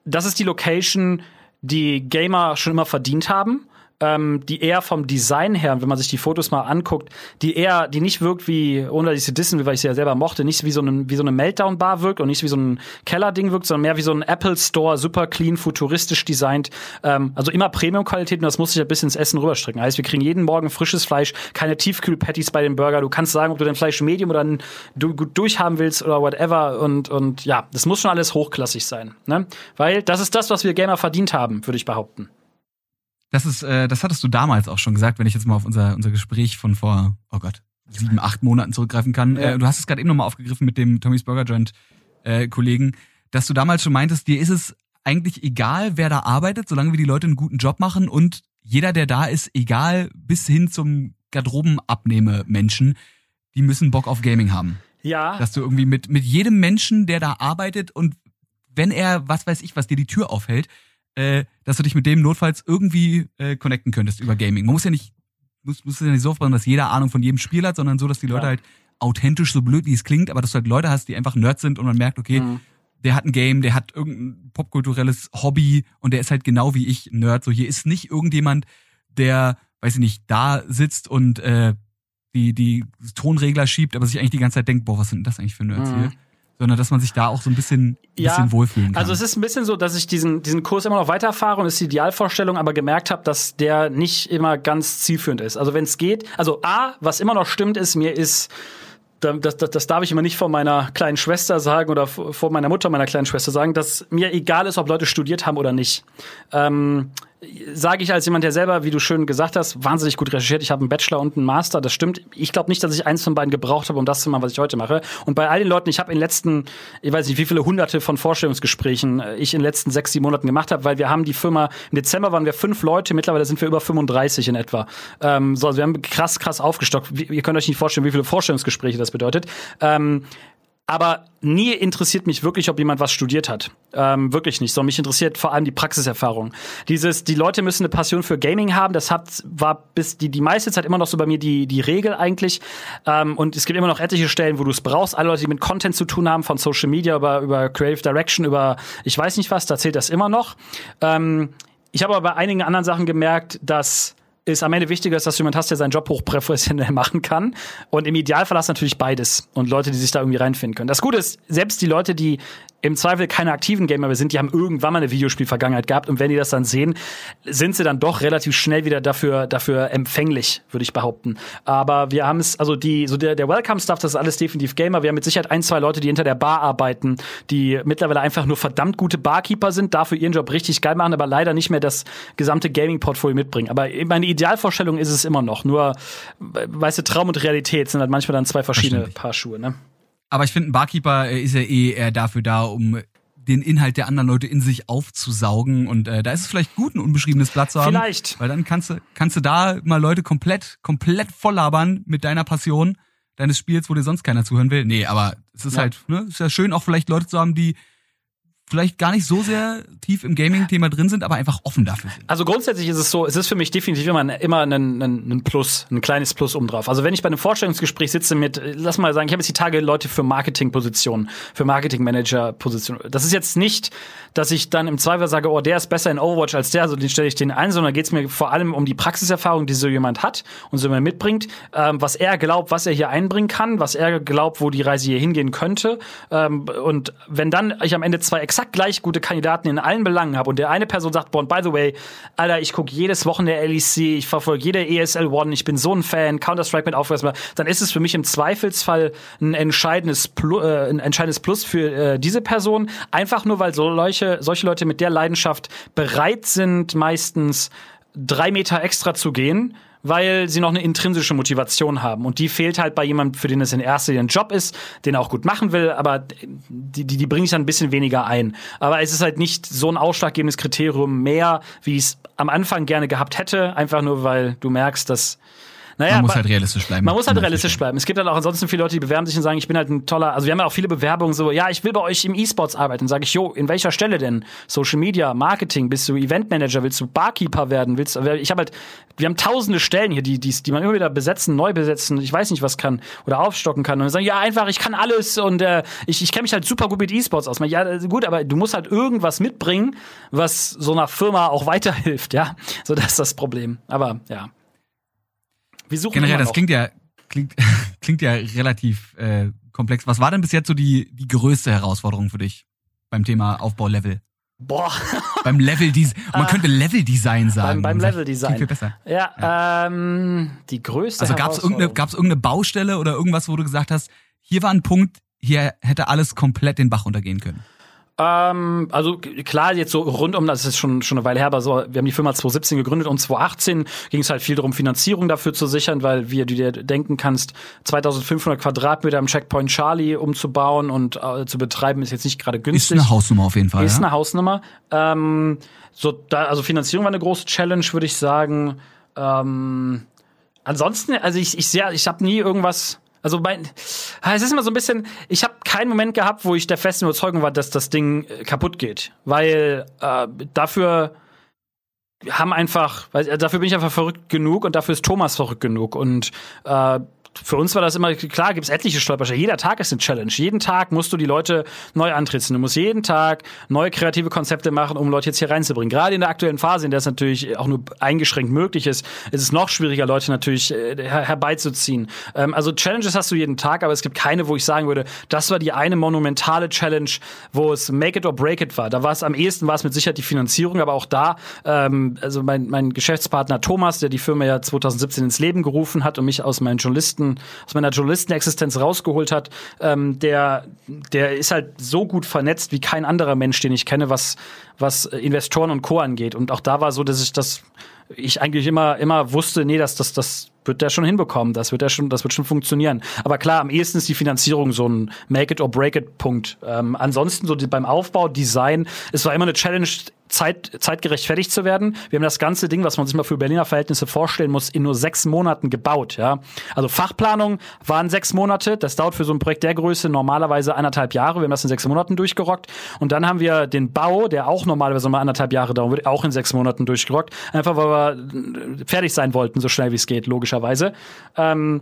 Speaker 2: das ist die Location, die Gamer schon immer verdient haben ähm, die eher vom Design her, wenn man sich die Fotos mal anguckt, die eher, die nicht wirkt wie, ohne dass ich sie dissen will, weil ich sie ja selber mochte, nicht wie so, eine, wie so eine Meltdown-Bar wirkt und nicht wie so ein Keller-Ding wirkt, sondern mehr wie so ein Apple Store, super clean, futuristisch designt. Ähm, also immer Premium-Qualität und das muss sich ein bisschen ins Essen rüberstrecken. Heißt, wir kriegen jeden Morgen frisches Fleisch, keine Tiefkühl-Patties bei dem Burger. Du kannst sagen, ob du dein Fleisch Medium oder ein, du gut durchhaben willst oder whatever. Und, und ja, das muss schon alles hochklassig sein. Ne? Weil das ist das, was wir Gamer verdient haben, würde ich behaupten.
Speaker 1: Das ist, äh, das hattest du damals auch schon gesagt, wenn ich jetzt mal auf unser, unser Gespräch von vor, oh Gott, sieben, acht Monaten zurückgreifen kann. Ja. Äh, du hast es gerade eben nochmal aufgegriffen mit dem Tommy's Burger Joint äh, Kollegen, dass du damals schon meintest, dir ist es eigentlich egal, wer da arbeitet, solange wir die Leute einen guten Job machen und jeder, der da ist, egal bis hin zum Garderobenabnehme-Menschen, die müssen Bock auf Gaming haben.
Speaker 2: Ja.
Speaker 1: Dass du irgendwie mit, mit jedem Menschen, der da arbeitet und wenn er, was weiß ich, was dir die Tür aufhält, äh, dass du dich mit dem notfalls irgendwie äh, connecten könntest über Gaming. Man muss ja nicht, muss, muss ja nicht so aufbauen, dass jeder Ahnung von jedem Spiel hat, sondern so, dass die Leute ja. halt authentisch, so blöd wie es klingt, aber dass du halt Leute hast, die einfach Nerds sind und man merkt, okay, mhm. der hat ein Game, der hat irgendein popkulturelles Hobby und der ist halt genau wie ich Nerd. So, hier ist nicht irgendjemand, der, weiß ich nicht, da sitzt und äh, die, die Tonregler schiebt, aber sich eigentlich die ganze Zeit denkt, boah, was sind das eigentlich für Nerds mhm. hier? Sondern dass man sich da auch so ein bisschen, ja, bisschen wohlfühlen kann.
Speaker 2: Also es ist ein bisschen so, dass ich diesen, diesen Kurs immer noch weiterfahre und ist die Idealvorstellung, aber gemerkt habe, dass der nicht immer ganz zielführend ist. Also wenn es geht, also A, was immer noch stimmt, ist, mir ist das, das, das darf ich immer nicht vor meiner kleinen Schwester sagen oder vor meiner Mutter meiner kleinen Schwester sagen, dass mir egal ist, ob Leute studiert haben oder nicht. Ähm, sage ich als jemand, der selber, wie du schön gesagt hast, wahnsinnig gut recherchiert. Ich habe einen Bachelor und einen Master, das stimmt. Ich glaube nicht, dass ich eins von beiden gebraucht habe, um das zu machen, was ich heute mache. Und bei all den Leuten, ich habe in den letzten, ich weiß nicht, wie viele hunderte von Vorstellungsgesprächen äh, ich in den letzten sechs, sieben Monaten gemacht habe, weil wir haben die Firma, im Dezember waren wir fünf Leute, mittlerweile sind wir über 35 in etwa. Ähm, so, also wir haben krass, krass aufgestockt. Ihr könnt euch nicht vorstellen, wie viele Vorstellungsgespräche das bedeutet. Ähm, aber nie interessiert mich wirklich, ob jemand was studiert hat. Ähm, wirklich nicht. Sondern mich interessiert vor allem die Praxiserfahrung. Dieses, die Leute müssen eine Passion für Gaming haben. Das hat, war bis die, die meiste Zeit immer noch so bei mir die, die Regel eigentlich. Ähm, und es gibt immer noch etliche Stellen, wo du es brauchst. Alle Leute, die mit Content zu tun haben, von Social Media über, über Creative Direction, über ich weiß nicht was, da zählt das immer noch. Ähm, ich habe aber bei einigen anderen Sachen gemerkt, dass ist am Ende wichtiger dass du jemand hast, der seinen Job hochprofessionell machen kann. Und im Idealfall hast du natürlich beides und Leute, die sich da irgendwie reinfinden können. Das Gute ist, selbst die Leute, die im Zweifel keine aktiven Gamer mehr sind, die haben irgendwann mal eine Videospielvergangenheit gehabt und wenn die das dann sehen, sind sie dann doch relativ schnell wieder dafür dafür empfänglich, würde ich behaupten. Aber wir haben es, also die so der, der Welcome Stuff, das ist alles definitiv Gamer. Wir haben mit Sicherheit ein, zwei Leute, die hinter der Bar arbeiten, die mittlerweile einfach nur verdammt gute Barkeeper sind, dafür ihren Job richtig geil machen, aber leider nicht mehr das gesamte Gaming Portfolio mitbringen. Aber meine Idealvorstellung ist es immer noch. Nur weißt du, Traum und Realität sind halt manchmal dann zwei verschiedene Paar Schuhe, ne?
Speaker 1: Aber ich finde, ein Barkeeper äh, ist ja eh eher dafür da, um den Inhalt der anderen Leute in sich aufzusaugen. Und äh, da ist es vielleicht gut, ein unbeschriebenes Blatt zu haben.
Speaker 2: Vielleicht.
Speaker 1: Weil dann kannst du, kannst du da mal Leute komplett, komplett voll labern mit deiner Passion deines Spiels, wo dir sonst keiner zuhören will. Nee, aber es ist ja. halt, ne, ist ja schön, auch vielleicht Leute zu haben, die vielleicht gar nicht so sehr tief im Gaming-Thema drin sind, aber einfach offen dafür sind.
Speaker 2: Also grundsätzlich ist es so, es ist für mich definitiv immer, immer ein, ein, ein Plus, ein kleines Plus um drauf. Also wenn ich bei einem Vorstellungsgespräch sitze mit, lass mal sagen, ich habe jetzt die Tage Leute für Marketing-Positionen, für Marketing-Manager-Positionen. Das ist jetzt nicht, dass ich dann im Zweifel sage, oh, der ist besser in Overwatch als der, also den stelle ich den ein, sondern geht es mir vor allem um die Praxiserfahrung, die so jemand hat und so jemand mitbringt, ähm, was er glaubt, was er hier einbringen kann, was er glaubt, wo die Reise hier hingehen könnte. Ähm, und wenn dann ich am Ende zwei exakt exakt gleich gute Kandidaten in allen Belangen habe und der eine Person sagt, boah, by the way, Alter, ich gucke jedes Wochenende LEC, ich verfolge jede ESL One, ich bin so ein Fan, Counter-Strike mit aufmerksam, dann ist es für mich im Zweifelsfall ein entscheidendes, Plu äh, ein entscheidendes Plus für äh, diese Person, einfach nur, weil solche, solche Leute mit der Leidenschaft bereit sind, meistens drei Meter extra zu gehen, weil sie noch eine intrinsische Motivation haben. Und die fehlt halt bei jemandem, für den es in erster Linie ein Job ist, den er auch gut machen will, aber die, die, die bringe ich dann ein bisschen weniger ein. Aber es ist halt nicht so ein ausschlaggebendes Kriterium mehr, wie ich es am Anfang gerne gehabt hätte, einfach nur weil du merkst, dass
Speaker 1: naja, man muss halt realistisch bleiben.
Speaker 2: Man muss halt realistisch bleiben. Es gibt halt auch ansonsten viele Leute, die bewerben sich und sagen, ich bin halt ein toller, also wir haben ja auch viele Bewerbungen so, ja, ich will bei euch im E-Sports arbeiten. Sage ich, jo, in welcher Stelle denn? Social Media, Marketing, bist du Eventmanager, willst du Barkeeper werden, willst ich habe halt, wir haben tausende Stellen hier, die, die, die man immer wieder besetzen, neu besetzen, ich weiß nicht, was kann oder aufstocken kann. Und dann sagen, ja, einfach, ich kann alles und äh, ich, ich kenne mich halt super gut mit E-Sports aus. Ja, gut, aber du musst halt irgendwas mitbringen, was so einer Firma auch weiterhilft, ja. So, das ist das Problem. Aber ja.
Speaker 1: Wir suchen Generell, das klingt ja, klingt, klingt ja relativ äh, komplex. Was war denn bis jetzt so die, die größte Herausforderung für dich beim Thema Aufbaulevel?
Speaker 2: Boah.
Speaker 1: beim Level Design. Man könnte Level Design sagen.
Speaker 2: Beim, beim Level Design.
Speaker 1: Viel besser.
Speaker 2: Ja, ja. Ähm, die größte
Speaker 1: Also gab es irgendeine, gab's irgendeine Baustelle oder irgendwas, wo du gesagt hast, hier war ein Punkt, hier hätte alles komplett den Bach untergehen können?
Speaker 2: Ähm, also klar, jetzt so rund um, das ist schon, schon eine Weile her, aber so, wir haben die Firma 2017 gegründet und 2018 ging es halt viel darum, Finanzierung dafür zu sichern, weil, wie du dir denken kannst, 2500 Quadratmeter am Checkpoint Charlie umzubauen und äh, zu betreiben, ist jetzt nicht gerade günstig.
Speaker 1: Ist eine Hausnummer auf jeden Fall.
Speaker 2: Ist ja? eine Hausnummer. Ähm, so, da, also Finanzierung war eine große Challenge, würde ich sagen. Ähm, ansonsten, also ich, ich sehe, ich habe nie irgendwas also mein, es ist immer so ein bisschen, ich habe keinen Moment gehabt, wo ich der festen Überzeugung war, dass das Ding äh, kaputt geht, weil äh, dafür haben einfach, weil, dafür bin ich einfach verrückt genug und dafür ist Thomas verrückt genug. Und äh, für uns war das immer klar, gibt es etliche Stolpersteine. Jeder Tag ist eine Challenge. Jeden Tag musst du die Leute neu antritzen. Du musst jeden Tag neue kreative Konzepte machen, um Leute jetzt hier reinzubringen. Gerade in der aktuellen Phase, in der es natürlich auch nur eingeschränkt möglich ist, ist es noch schwieriger, Leute natürlich äh, her herbeizuziehen. Ähm, also Challenges hast du jeden Tag, aber es gibt keine, wo ich sagen würde, das war die eine monumentale Challenge, wo es Make it or Break it war. Da war es am ehesten, war es mit Sicherheit die Finanzierung, aber auch da, ähm, also mein, mein Geschäftspartner Thomas, der die Firma ja 2017 ins Leben gerufen hat und mich aus meinen Journalisten Journalisten, aus meiner Journalistenexistenz rausgeholt hat, ähm, der, der ist halt so gut vernetzt wie kein anderer Mensch, den ich kenne, was, was Investoren und Co. angeht. Und auch da war so, dass ich das, ich eigentlich immer, immer wusste, nee, dass das, das wird der schon hinbekommen. Das wird der schon, das wird schon funktionieren. Aber klar, am ehesten ist die Finanzierung so ein Make it or break it Punkt. Ähm, ansonsten so die, beim Aufbau, Design, es war immer eine Challenge, Zeit, zeitgerecht fertig zu werden. Wir haben das ganze Ding, was man sich mal für Berliner Verhältnisse vorstellen muss, in nur sechs Monaten gebaut. Ja, also Fachplanung waren sechs Monate. Das dauert für so ein Projekt der Größe normalerweise anderthalb Jahre. Wir haben das in sechs Monaten durchgerockt. Und dann haben wir den Bau, der auch normalerweise mal anderthalb Jahre würde, auch in sechs Monaten durchgerockt. Einfach weil wir fertig sein wollten, so schnell wie es geht, logischerweise. Ähm,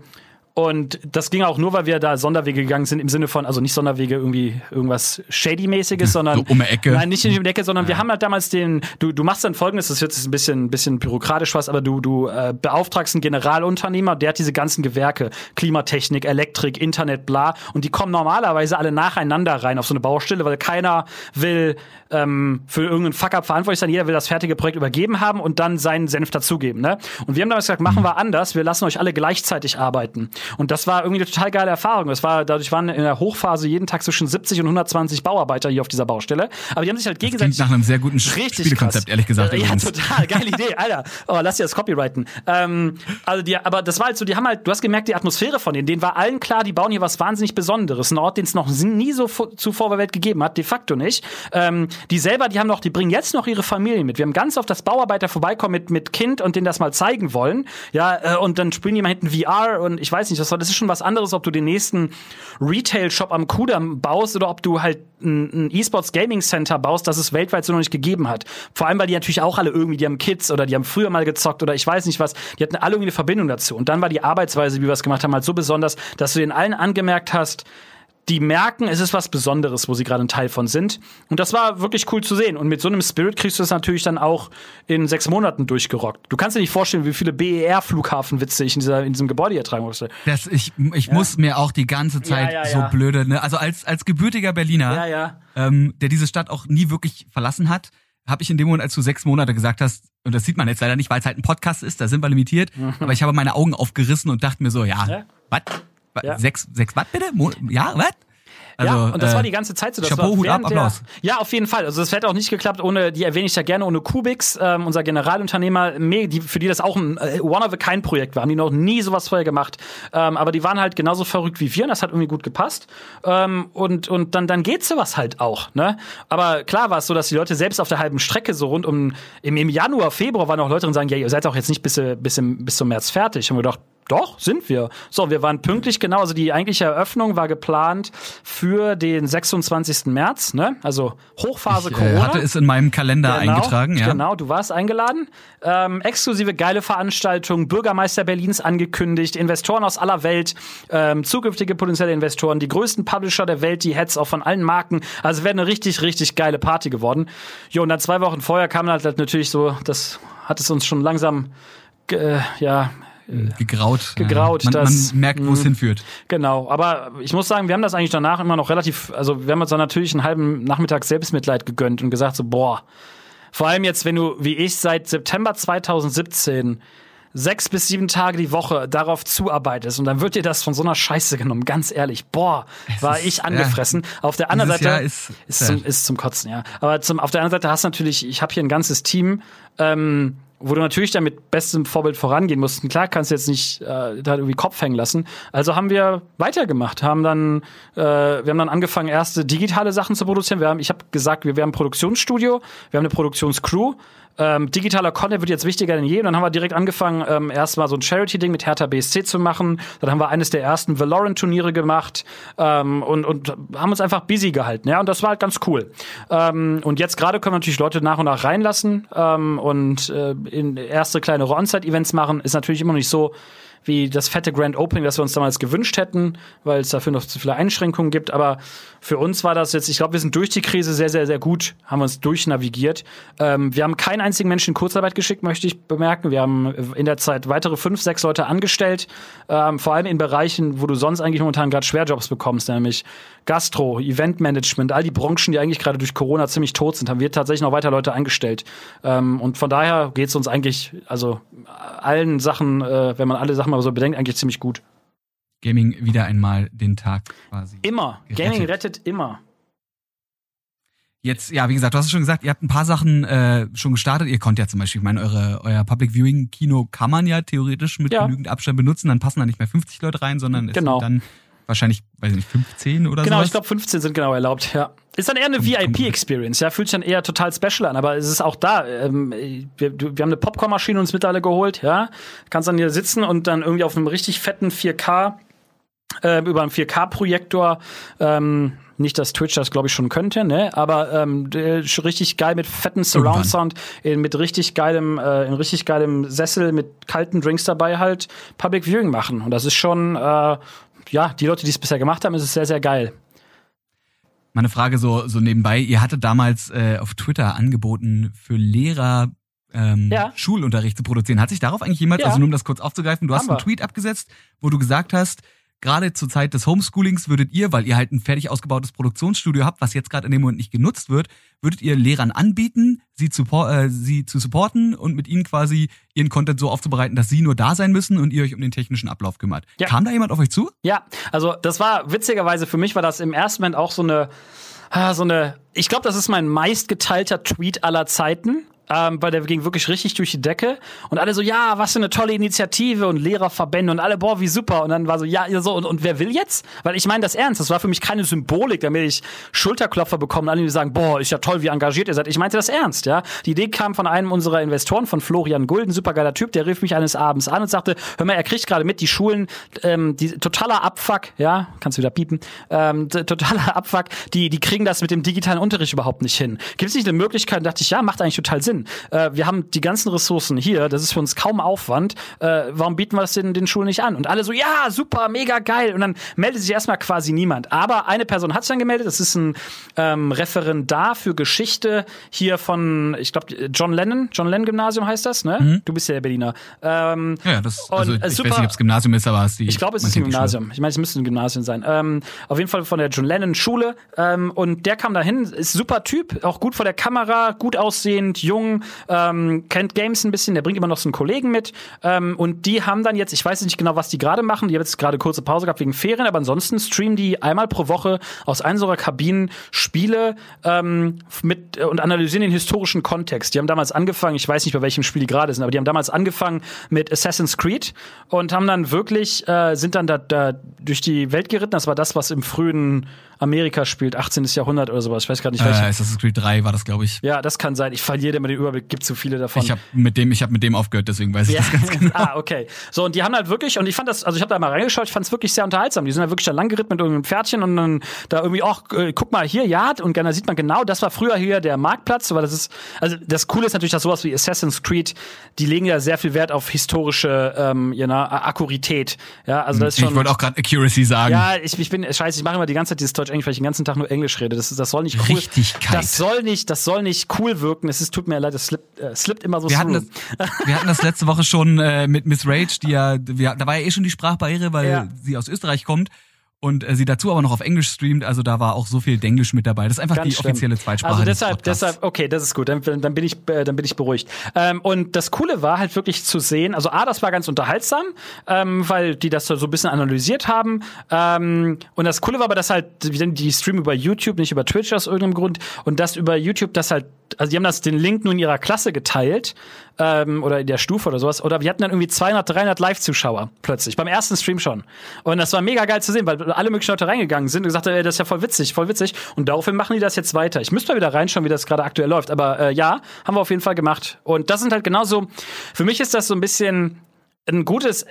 Speaker 2: und das ging auch nur, weil wir da Sonderwege gegangen sind, im Sinne von, also nicht Sonderwege irgendwie irgendwas Shady-mäßiges, sondern.
Speaker 1: So um Ecke.
Speaker 2: Nein, nicht um die Ecke, sondern ja. wir haben halt damals den, du, du machst dann folgendes, das wird jetzt ein bisschen, ein bisschen bürokratisch was, aber du, du äh, beauftragst einen Generalunternehmer, der hat diese ganzen Gewerke, Klimatechnik, Elektrik, Internet, bla, und die kommen normalerweise alle nacheinander rein auf so eine Baustelle, weil keiner will ähm, für irgendeinen Fuck-up verantwortlich sein, jeder will das fertige Projekt übergeben haben und dann seinen Senf dazugeben. Ne? Und wir haben damals gesagt, machen wir anders, wir lassen euch alle gleichzeitig arbeiten. Und das war irgendwie eine total geile Erfahrung. Das war, dadurch waren in der Hochphase jeden Tag zwischen 70 und 120 Bauarbeiter hier auf dieser Baustelle. Aber die haben sich halt gegenseitig.
Speaker 1: Nach einem sehr guten richtig Spielekonzept, ehrlich gesagt.
Speaker 2: Ja, übrigens. total. Geile Idee, Alter. Oh, lass dir das copyrighten. Ähm, also die, aber das war halt so, die haben halt, du hast gemerkt, die Atmosphäre von denen, denen war allen klar, die bauen hier was wahnsinnig Besonderes. Ein Ort, den es noch nie so zuvor der Welt gegeben hat, de facto nicht. Ähm, die selber, die haben noch, die bringen jetzt noch ihre Familie mit. Wir haben ganz oft das Bauarbeiter vorbeikommen mit, mit Kind und denen das mal zeigen wollen. Ja, äh, und dann spielen die mal hinten VR und ich weiß nicht, was war, das ist schon was anderes, ob du den nächsten Retail-Shop am Kudamm baust oder ob du halt ein, ein E-Sports Gaming Center baust, das es weltweit so noch nicht gegeben hat. Vor allem, weil die natürlich auch alle irgendwie, die haben Kids oder die haben früher mal gezockt oder ich weiß nicht was, die hatten alle irgendwie eine Verbindung dazu. Und dann war die Arbeitsweise, wie wir es gemacht haben, halt so besonders, dass du den allen angemerkt hast, die merken, es ist was Besonderes, wo sie gerade ein Teil von sind. Und das war wirklich cool zu sehen. Und mit so einem Spirit kriegst du das natürlich dann auch in sechs Monaten durchgerockt. Du kannst dir nicht vorstellen, wie viele BER-Flughafenwitze ich in, dieser, in diesem Gebäude hier tragen musste.
Speaker 1: Das, ich ich ja. muss mir auch die ganze Zeit ja, ja, so blöde, ne? Also als, als gebürtiger Berliner, ähm, der diese Stadt auch nie wirklich verlassen hat, habe ich in dem Moment, als du sechs Monate gesagt hast, und das sieht man jetzt leider nicht, weil es halt ein Podcast ist, da sind wir limitiert, aber ich habe meine Augen aufgerissen und dachte mir so, ja, was? Ja. Sechs, sechs Watt bitte? Mo ja, was?
Speaker 2: Also, ja, und das äh, war die ganze Zeit so. Das
Speaker 1: Chapeau,
Speaker 2: war
Speaker 1: Hut ab, Applaus.
Speaker 2: Der, ja, auf jeden Fall. Also das hätte auch nicht geklappt ohne, die erwähne ich ja gerne, ohne Kubix, ähm, unser Generalunternehmer, die, für die das auch ein äh, One-of-a-Kind-Projekt war. Haben die noch nie sowas vorher gemacht. Ähm, aber die waren halt genauso verrückt wie wir und das hat irgendwie gut gepasst. Ähm, und, und dann, dann geht sowas halt auch. Ne? Aber klar war es so, dass die Leute selbst auf der halben Strecke so rund um, im, im Januar, Februar waren auch Leute und sagen, ja, ihr seid auch jetzt nicht bis, bis, bis zum März fertig. Und wir gedacht, doch, sind wir. So, wir waren pünktlich, genau. Also die eigentliche Eröffnung war geplant für den 26. März, ne? Also Hochphase
Speaker 1: ich,
Speaker 2: Corona.
Speaker 1: Ich hatte es in meinem Kalender
Speaker 2: genau,
Speaker 1: eingetragen, ja.
Speaker 2: Genau, du warst eingeladen. Ähm, exklusive geile Veranstaltung, Bürgermeister Berlins angekündigt, Investoren aus aller Welt, ähm, zukünftige potenzielle Investoren, die größten Publisher der Welt, die Heads auch von allen Marken. Also wäre eine richtig, richtig geile Party geworden. Jo, und dann zwei Wochen vorher kam halt natürlich so, das hat es uns schon langsam äh, ja,
Speaker 1: gegraut.
Speaker 2: Gegraut.
Speaker 1: Ja. Man, das, man merkt, wo es mhm. hinführt.
Speaker 2: Genau. Aber ich muss sagen, wir haben das eigentlich danach immer noch relativ, also wir haben uns dann natürlich einen halben Nachmittag Selbstmitleid gegönnt und gesagt so, boah, vor allem jetzt, wenn du, wie ich, seit September 2017 sechs bis sieben Tage die Woche darauf zuarbeitest und dann wird dir das von so einer Scheiße genommen, ganz ehrlich. Boah, war ist, ich angefressen. Ja, auf der anderen Seite
Speaker 1: ist,
Speaker 2: ist, zum, ist zum Kotzen, ja. Aber zum, auf der anderen Seite hast du natürlich, ich habe hier ein ganzes Team, ähm, wo du natürlich dann mit bestem Vorbild vorangehen musst. klar kannst du jetzt nicht äh, da irgendwie Kopf hängen lassen. Also haben wir weitergemacht, haben dann äh, wir haben dann angefangen erste digitale Sachen zu produzieren. Wir haben ich habe gesagt, wir, wir haben ein Produktionsstudio, wir haben eine Produktionscrew, ähm, digitaler Content wird jetzt wichtiger denn je. Und dann haben wir direkt angefangen, ähm, erstmal so ein Charity-Ding mit Hertha BSC zu machen. Dann haben wir eines der ersten Valorant-Turniere gemacht ähm, und, und haben uns einfach busy gehalten. Ja, und das war halt ganz cool. Ähm, und jetzt gerade können wir natürlich Leute nach und nach reinlassen ähm, und äh, in erste kleine On-Site-Events machen. Ist natürlich immer noch nicht so, wie das fette Grand Opening, das wir uns damals gewünscht hätten, weil es dafür noch zu viele Einschränkungen gibt. Aber für uns war das jetzt, ich glaube, wir sind durch die Krise sehr, sehr, sehr gut, haben uns durchnavigiert. Ähm, wir haben keinen einzigen Menschen in Kurzarbeit geschickt, möchte ich bemerken. Wir haben in der Zeit weitere fünf, sechs Leute angestellt, ähm, vor allem in Bereichen, wo du sonst eigentlich momentan gerade Schwerjobs bekommst, nämlich Gastro, Eventmanagement, all die Branchen, die eigentlich gerade durch Corona ziemlich tot sind, haben wir tatsächlich noch weiter Leute eingestellt. Ähm, und von daher geht es uns eigentlich, also allen Sachen, äh, wenn man alle Sachen mal so bedenkt, eigentlich ziemlich gut.
Speaker 1: Gaming wieder einmal den Tag quasi.
Speaker 2: Immer. Gerettet. Gaming rettet immer.
Speaker 1: Jetzt, ja, wie gesagt, du hast schon gesagt, ihr habt ein paar Sachen äh, schon gestartet. Ihr konnt ja zum Beispiel, ich meine, eure, euer Public Viewing Kino kann man ja theoretisch mit ja. genügend Abstand benutzen. Dann passen da nicht mehr 50 Leute rein, sondern
Speaker 2: genau.
Speaker 1: es sind dann wahrscheinlich, weiß ich nicht, 15 oder so.
Speaker 2: Genau, sowas. ich glaube 15 sind genau erlaubt, ja. Ist dann eher eine VIP-Experience, ja, fühlt sich dann eher total special an, aber es ist auch da, ähm, wir, wir haben eine Popcorn-Maschine uns mittlerweile geholt, ja, kannst dann hier sitzen und dann irgendwie auf einem richtig fetten 4K, äh, über einen 4K-Projektor, ähm, nicht, dass Twitch das, glaube ich, schon könnte, ne? Aber ähm, richtig geil mit fetten Surround Sound, mit richtig geilem, äh, in richtig geilem Sessel mit kalten Drinks dabei halt Public Viewing machen. Und das ist schon, äh, ja, die Leute, die es bisher gemacht haben, ist es sehr, sehr geil.
Speaker 1: Meine Frage so, so nebenbei, ihr hattet damals äh, auf Twitter angeboten, für Lehrer ähm, ja. Schulunterricht zu produzieren. Hat sich darauf eigentlich jemand, ja. also nur um das kurz aufzugreifen, du hast einen Tweet abgesetzt, wo du gesagt hast, gerade zur Zeit des Homeschoolings würdet ihr, weil ihr halt ein fertig ausgebautes Produktionsstudio habt, was jetzt gerade in dem Moment nicht genutzt wird, würdet ihr Lehrern anbieten, sie zu, äh, sie zu supporten und mit ihnen quasi ihren Content so aufzubereiten, dass sie nur da sein müssen und ihr euch um den technischen Ablauf kümmert. Ja. Kam da jemand auf euch zu?
Speaker 2: Ja, also das war witzigerweise für mich war das im ersten Moment auch so eine ah, so eine ich glaube, das ist mein meistgeteilter Tweet aller Zeiten ähm, weil der ging wirklich richtig durch die Decke. Und alle so, ja, was für eine tolle Initiative und Lehrerverbände und alle, boah, wie super. Und dann war so, ja, so, und, und wer will jetzt? Weil ich meine das ernst, das war für mich keine Symbolik, damit ich Schulterklopfer bekomme und alle, die sagen, boah, ist ja toll, wie engagiert ihr seid. Ich meinte das ernst, ja. Die Idee kam von einem unserer Investoren, von Florian Gulden, supergeiler Typ, der rief mich eines Abends an und sagte, hör mal, er kriegt gerade mit, die Schulen, ähm, die totaler Abfuck, ja, kannst du wieder piepen, ähm, totaler Abfuck, die, die kriegen das mit dem digitalen Unterricht überhaupt nicht hin. Gibt es nicht eine Möglichkeit? Und dachte ich, ja, macht eigentlich total Sinn. Äh, wir haben die ganzen Ressourcen hier, das ist für uns kaum Aufwand. Äh, warum bieten wir es den, den Schulen nicht an? Und alle so, ja, super, mega geil. Und dann meldet sich erstmal quasi niemand. Aber eine Person hat sich dann gemeldet, das ist ein ähm, Referendar für Geschichte hier von, ich glaube, John Lennon, John Lennon Gymnasium heißt das, ne? Mhm. Du bist ja der Berliner.
Speaker 1: Ähm, ja, das, also und, äh, ich super, weiß nicht, ob es Gymnasium ist, aber es die.
Speaker 2: Ich glaube, es ist ein Gymnasium. Ich meine, es müsste ein Gymnasium sein. Ähm, auf jeden Fall von der John Lennon Schule. Ähm, und der kam dahin, ist super Typ, auch gut vor der Kamera, gut aussehend, jung, ähm, kennt Games ein bisschen, der bringt immer noch so einen Kollegen mit. Ähm, und die haben dann jetzt, ich weiß nicht genau, was die gerade machen, die haben jetzt gerade kurze Pause gehabt wegen Ferien, aber ansonsten streamen die einmal pro Woche aus einer Kabinen Spiele ähm, mit äh, und analysieren den historischen Kontext. Die haben damals angefangen, ich weiß nicht, bei welchem Spiel die gerade sind, aber die haben damals angefangen mit Assassin's Creed und haben dann wirklich, äh, sind dann da, da durch die Welt geritten. Das war das, was im frühen Amerika spielt, 18. Jahrhundert oder sowas. Ich weiß gar nicht, welches.
Speaker 1: Äh, Assassin's Creed 3 war das, glaube ich.
Speaker 2: Ja, das kann sein. Ich verliere immer den Überblick, gibt zu viele davon.
Speaker 1: Ich habe mit dem, ich habe mit dem aufgehört, deswegen weiß ich ja. das ganz genau.
Speaker 2: ah, okay. So und die haben halt wirklich und ich fand das, also ich habe da mal reingeschaut, ich fand es wirklich sehr unterhaltsam. Die sind halt wirklich da lang geritten mit irgendeinem Pferdchen und dann da irgendwie auch, äh, guck mal hier, ja und dann sieht man genau, das war früher hier der Marktplatz, weil das ist, also das Coole ist natürlich, dass sowas wie Assassin's Creed, die legen ja sehr viel Wert auf historische, ähm, ja, na, Akkuratität. Ja, also das ist schon.
Speaker 1: Ich wollte auch gerade Accuracy sagen.
Speaker 2: Ja, ich, ich bin scheiße, ich mache immer die ganze Zeit dieses Deutsch Englisch, weil ich den ganzen Tag nur Englisch rede. Das, das soll nicht cool.
Speaker 1: Richtigkeit.
Speaker 2: Das soll nicht, das soll nicht cool wirken. Es ist, tut mir leid, es slippt, äh, slippt immer so
Speaker 1: wir hatten, das, wir hatten das letzte Woche schon äh, mit Miss Rage, die ja, wir, da war ja eh schon die Sprachbarriere, weil ja. sie aus Österreich kommt und äh, sie dazu aber noch auf Englisch streamt, also da war auch so viel Denglisch mit dabei. Das ist einfach Ganz die schlimm. offizielle Zweitsprache.
Speaker 2: Also deshalb, deshalb, okay, das ist gut, dann, dann bin ich, äh, dann bin ich beruhigt. Ähm, und das Coole war halt wirklich zu sehen, also A, das war ganz unterhaltsam, ähm, weil die das so ein bisschen analysiert haben. Ähm, und das Coole war aber, dass halt die streamen über YouTube, nicht über Twitch aus irgendeinem Grund, und das über YouTube, das halt also die haben das den Link nur in ihrer Klasse geteilt ähm, oder in der Stufe oder sowas. Oder wir hatten dann irgendwie 200, 300 Live-Zuschauer plötzlich beim ersten Stream schon. Und das war mega geil zu sehen, weil alle möglichen Leute reingegangen sind und gesagt haben, ey, das ist ja voll witzig, voll witzig. Und daraufhin machen die das jetzt weiter. Ich müsste mal wieder reinschauen, wie das gerade aktuell läuft. Aber äh, ja, haben wir auf jeden Fall gemacht. Und das sind halt genauso. Für mich ist das so ein bisschen ein gutes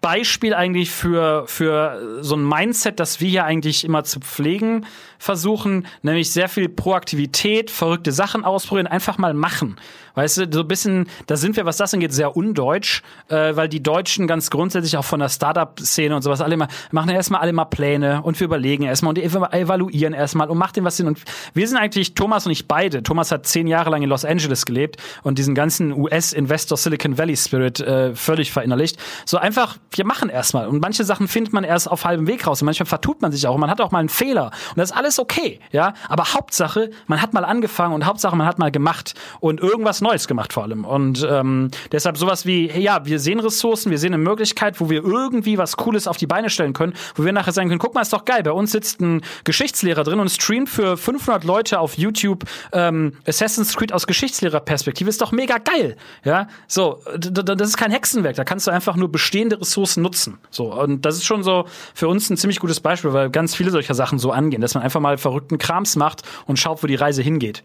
Speaker 2: Beispiel eigentlich für, für so ein Mindset, das wir hier eigentlich immer zu pflegen versuchen, nämlich sehr viel Proaktivität, verrückte Sachen ausprobieren, einfach mal machen. Weißt du, so ein bisschen, da sind wir, was das angeht, sehr undeutsch, äh, weil die Deutschen ganz grundsätzlich auch von der Startup-Szene und sowas alle mal, machen ja erstmal alle mal Pläne und wir überlegen erstmal und evaluieren erstmal und machen was Sinn. Und wir sind eigentlich, Thomas und ich beide, Thomas hat zehn Jahre lang in Los Angeles gelebt und diesen ganzen US-Investor Silicon Valley Spirit äh, völlig verinnerlicht. So einfach wir machen erstmal. Und manche Sachen findet man erst auf halbem Weg raus. Und manchmal vertut man sich auch. Und man hat auch mal einen Fehler. Und das ist alles okay, ja. Aber Hauptsache, man hat mal angefangen und Hauptsache, man hat mal gemacht und irgendwas Neues gemacht vor allem. Und ähm, deshalb sowas wie, ja, wir sehen Ressourcen, wir sehen eine Möglichkeit, wo wir irgendwie was Cooles auf die Beine stellen können, wo wir nachher sagen können, guck mal, ist doch geil. Bei uns sitzt ein Geschichtslehrer drin und streamt für 500 Leute auf YouTube ähm, Assassin's Creed aus Geschichtslehrerperspektive. Ist doch mega geil, ja. So, das ist kein Hexenwerk. Da kannst du einfach nur bestehende Ressourcen nutzen. So, und das ist schon so für uns ein ziemlich gutes Beispiel, weil ganz viele solcher Sachen so angehen, dass man einfach mal verrückten Krams macht und schaut, wo die Reise hingeht.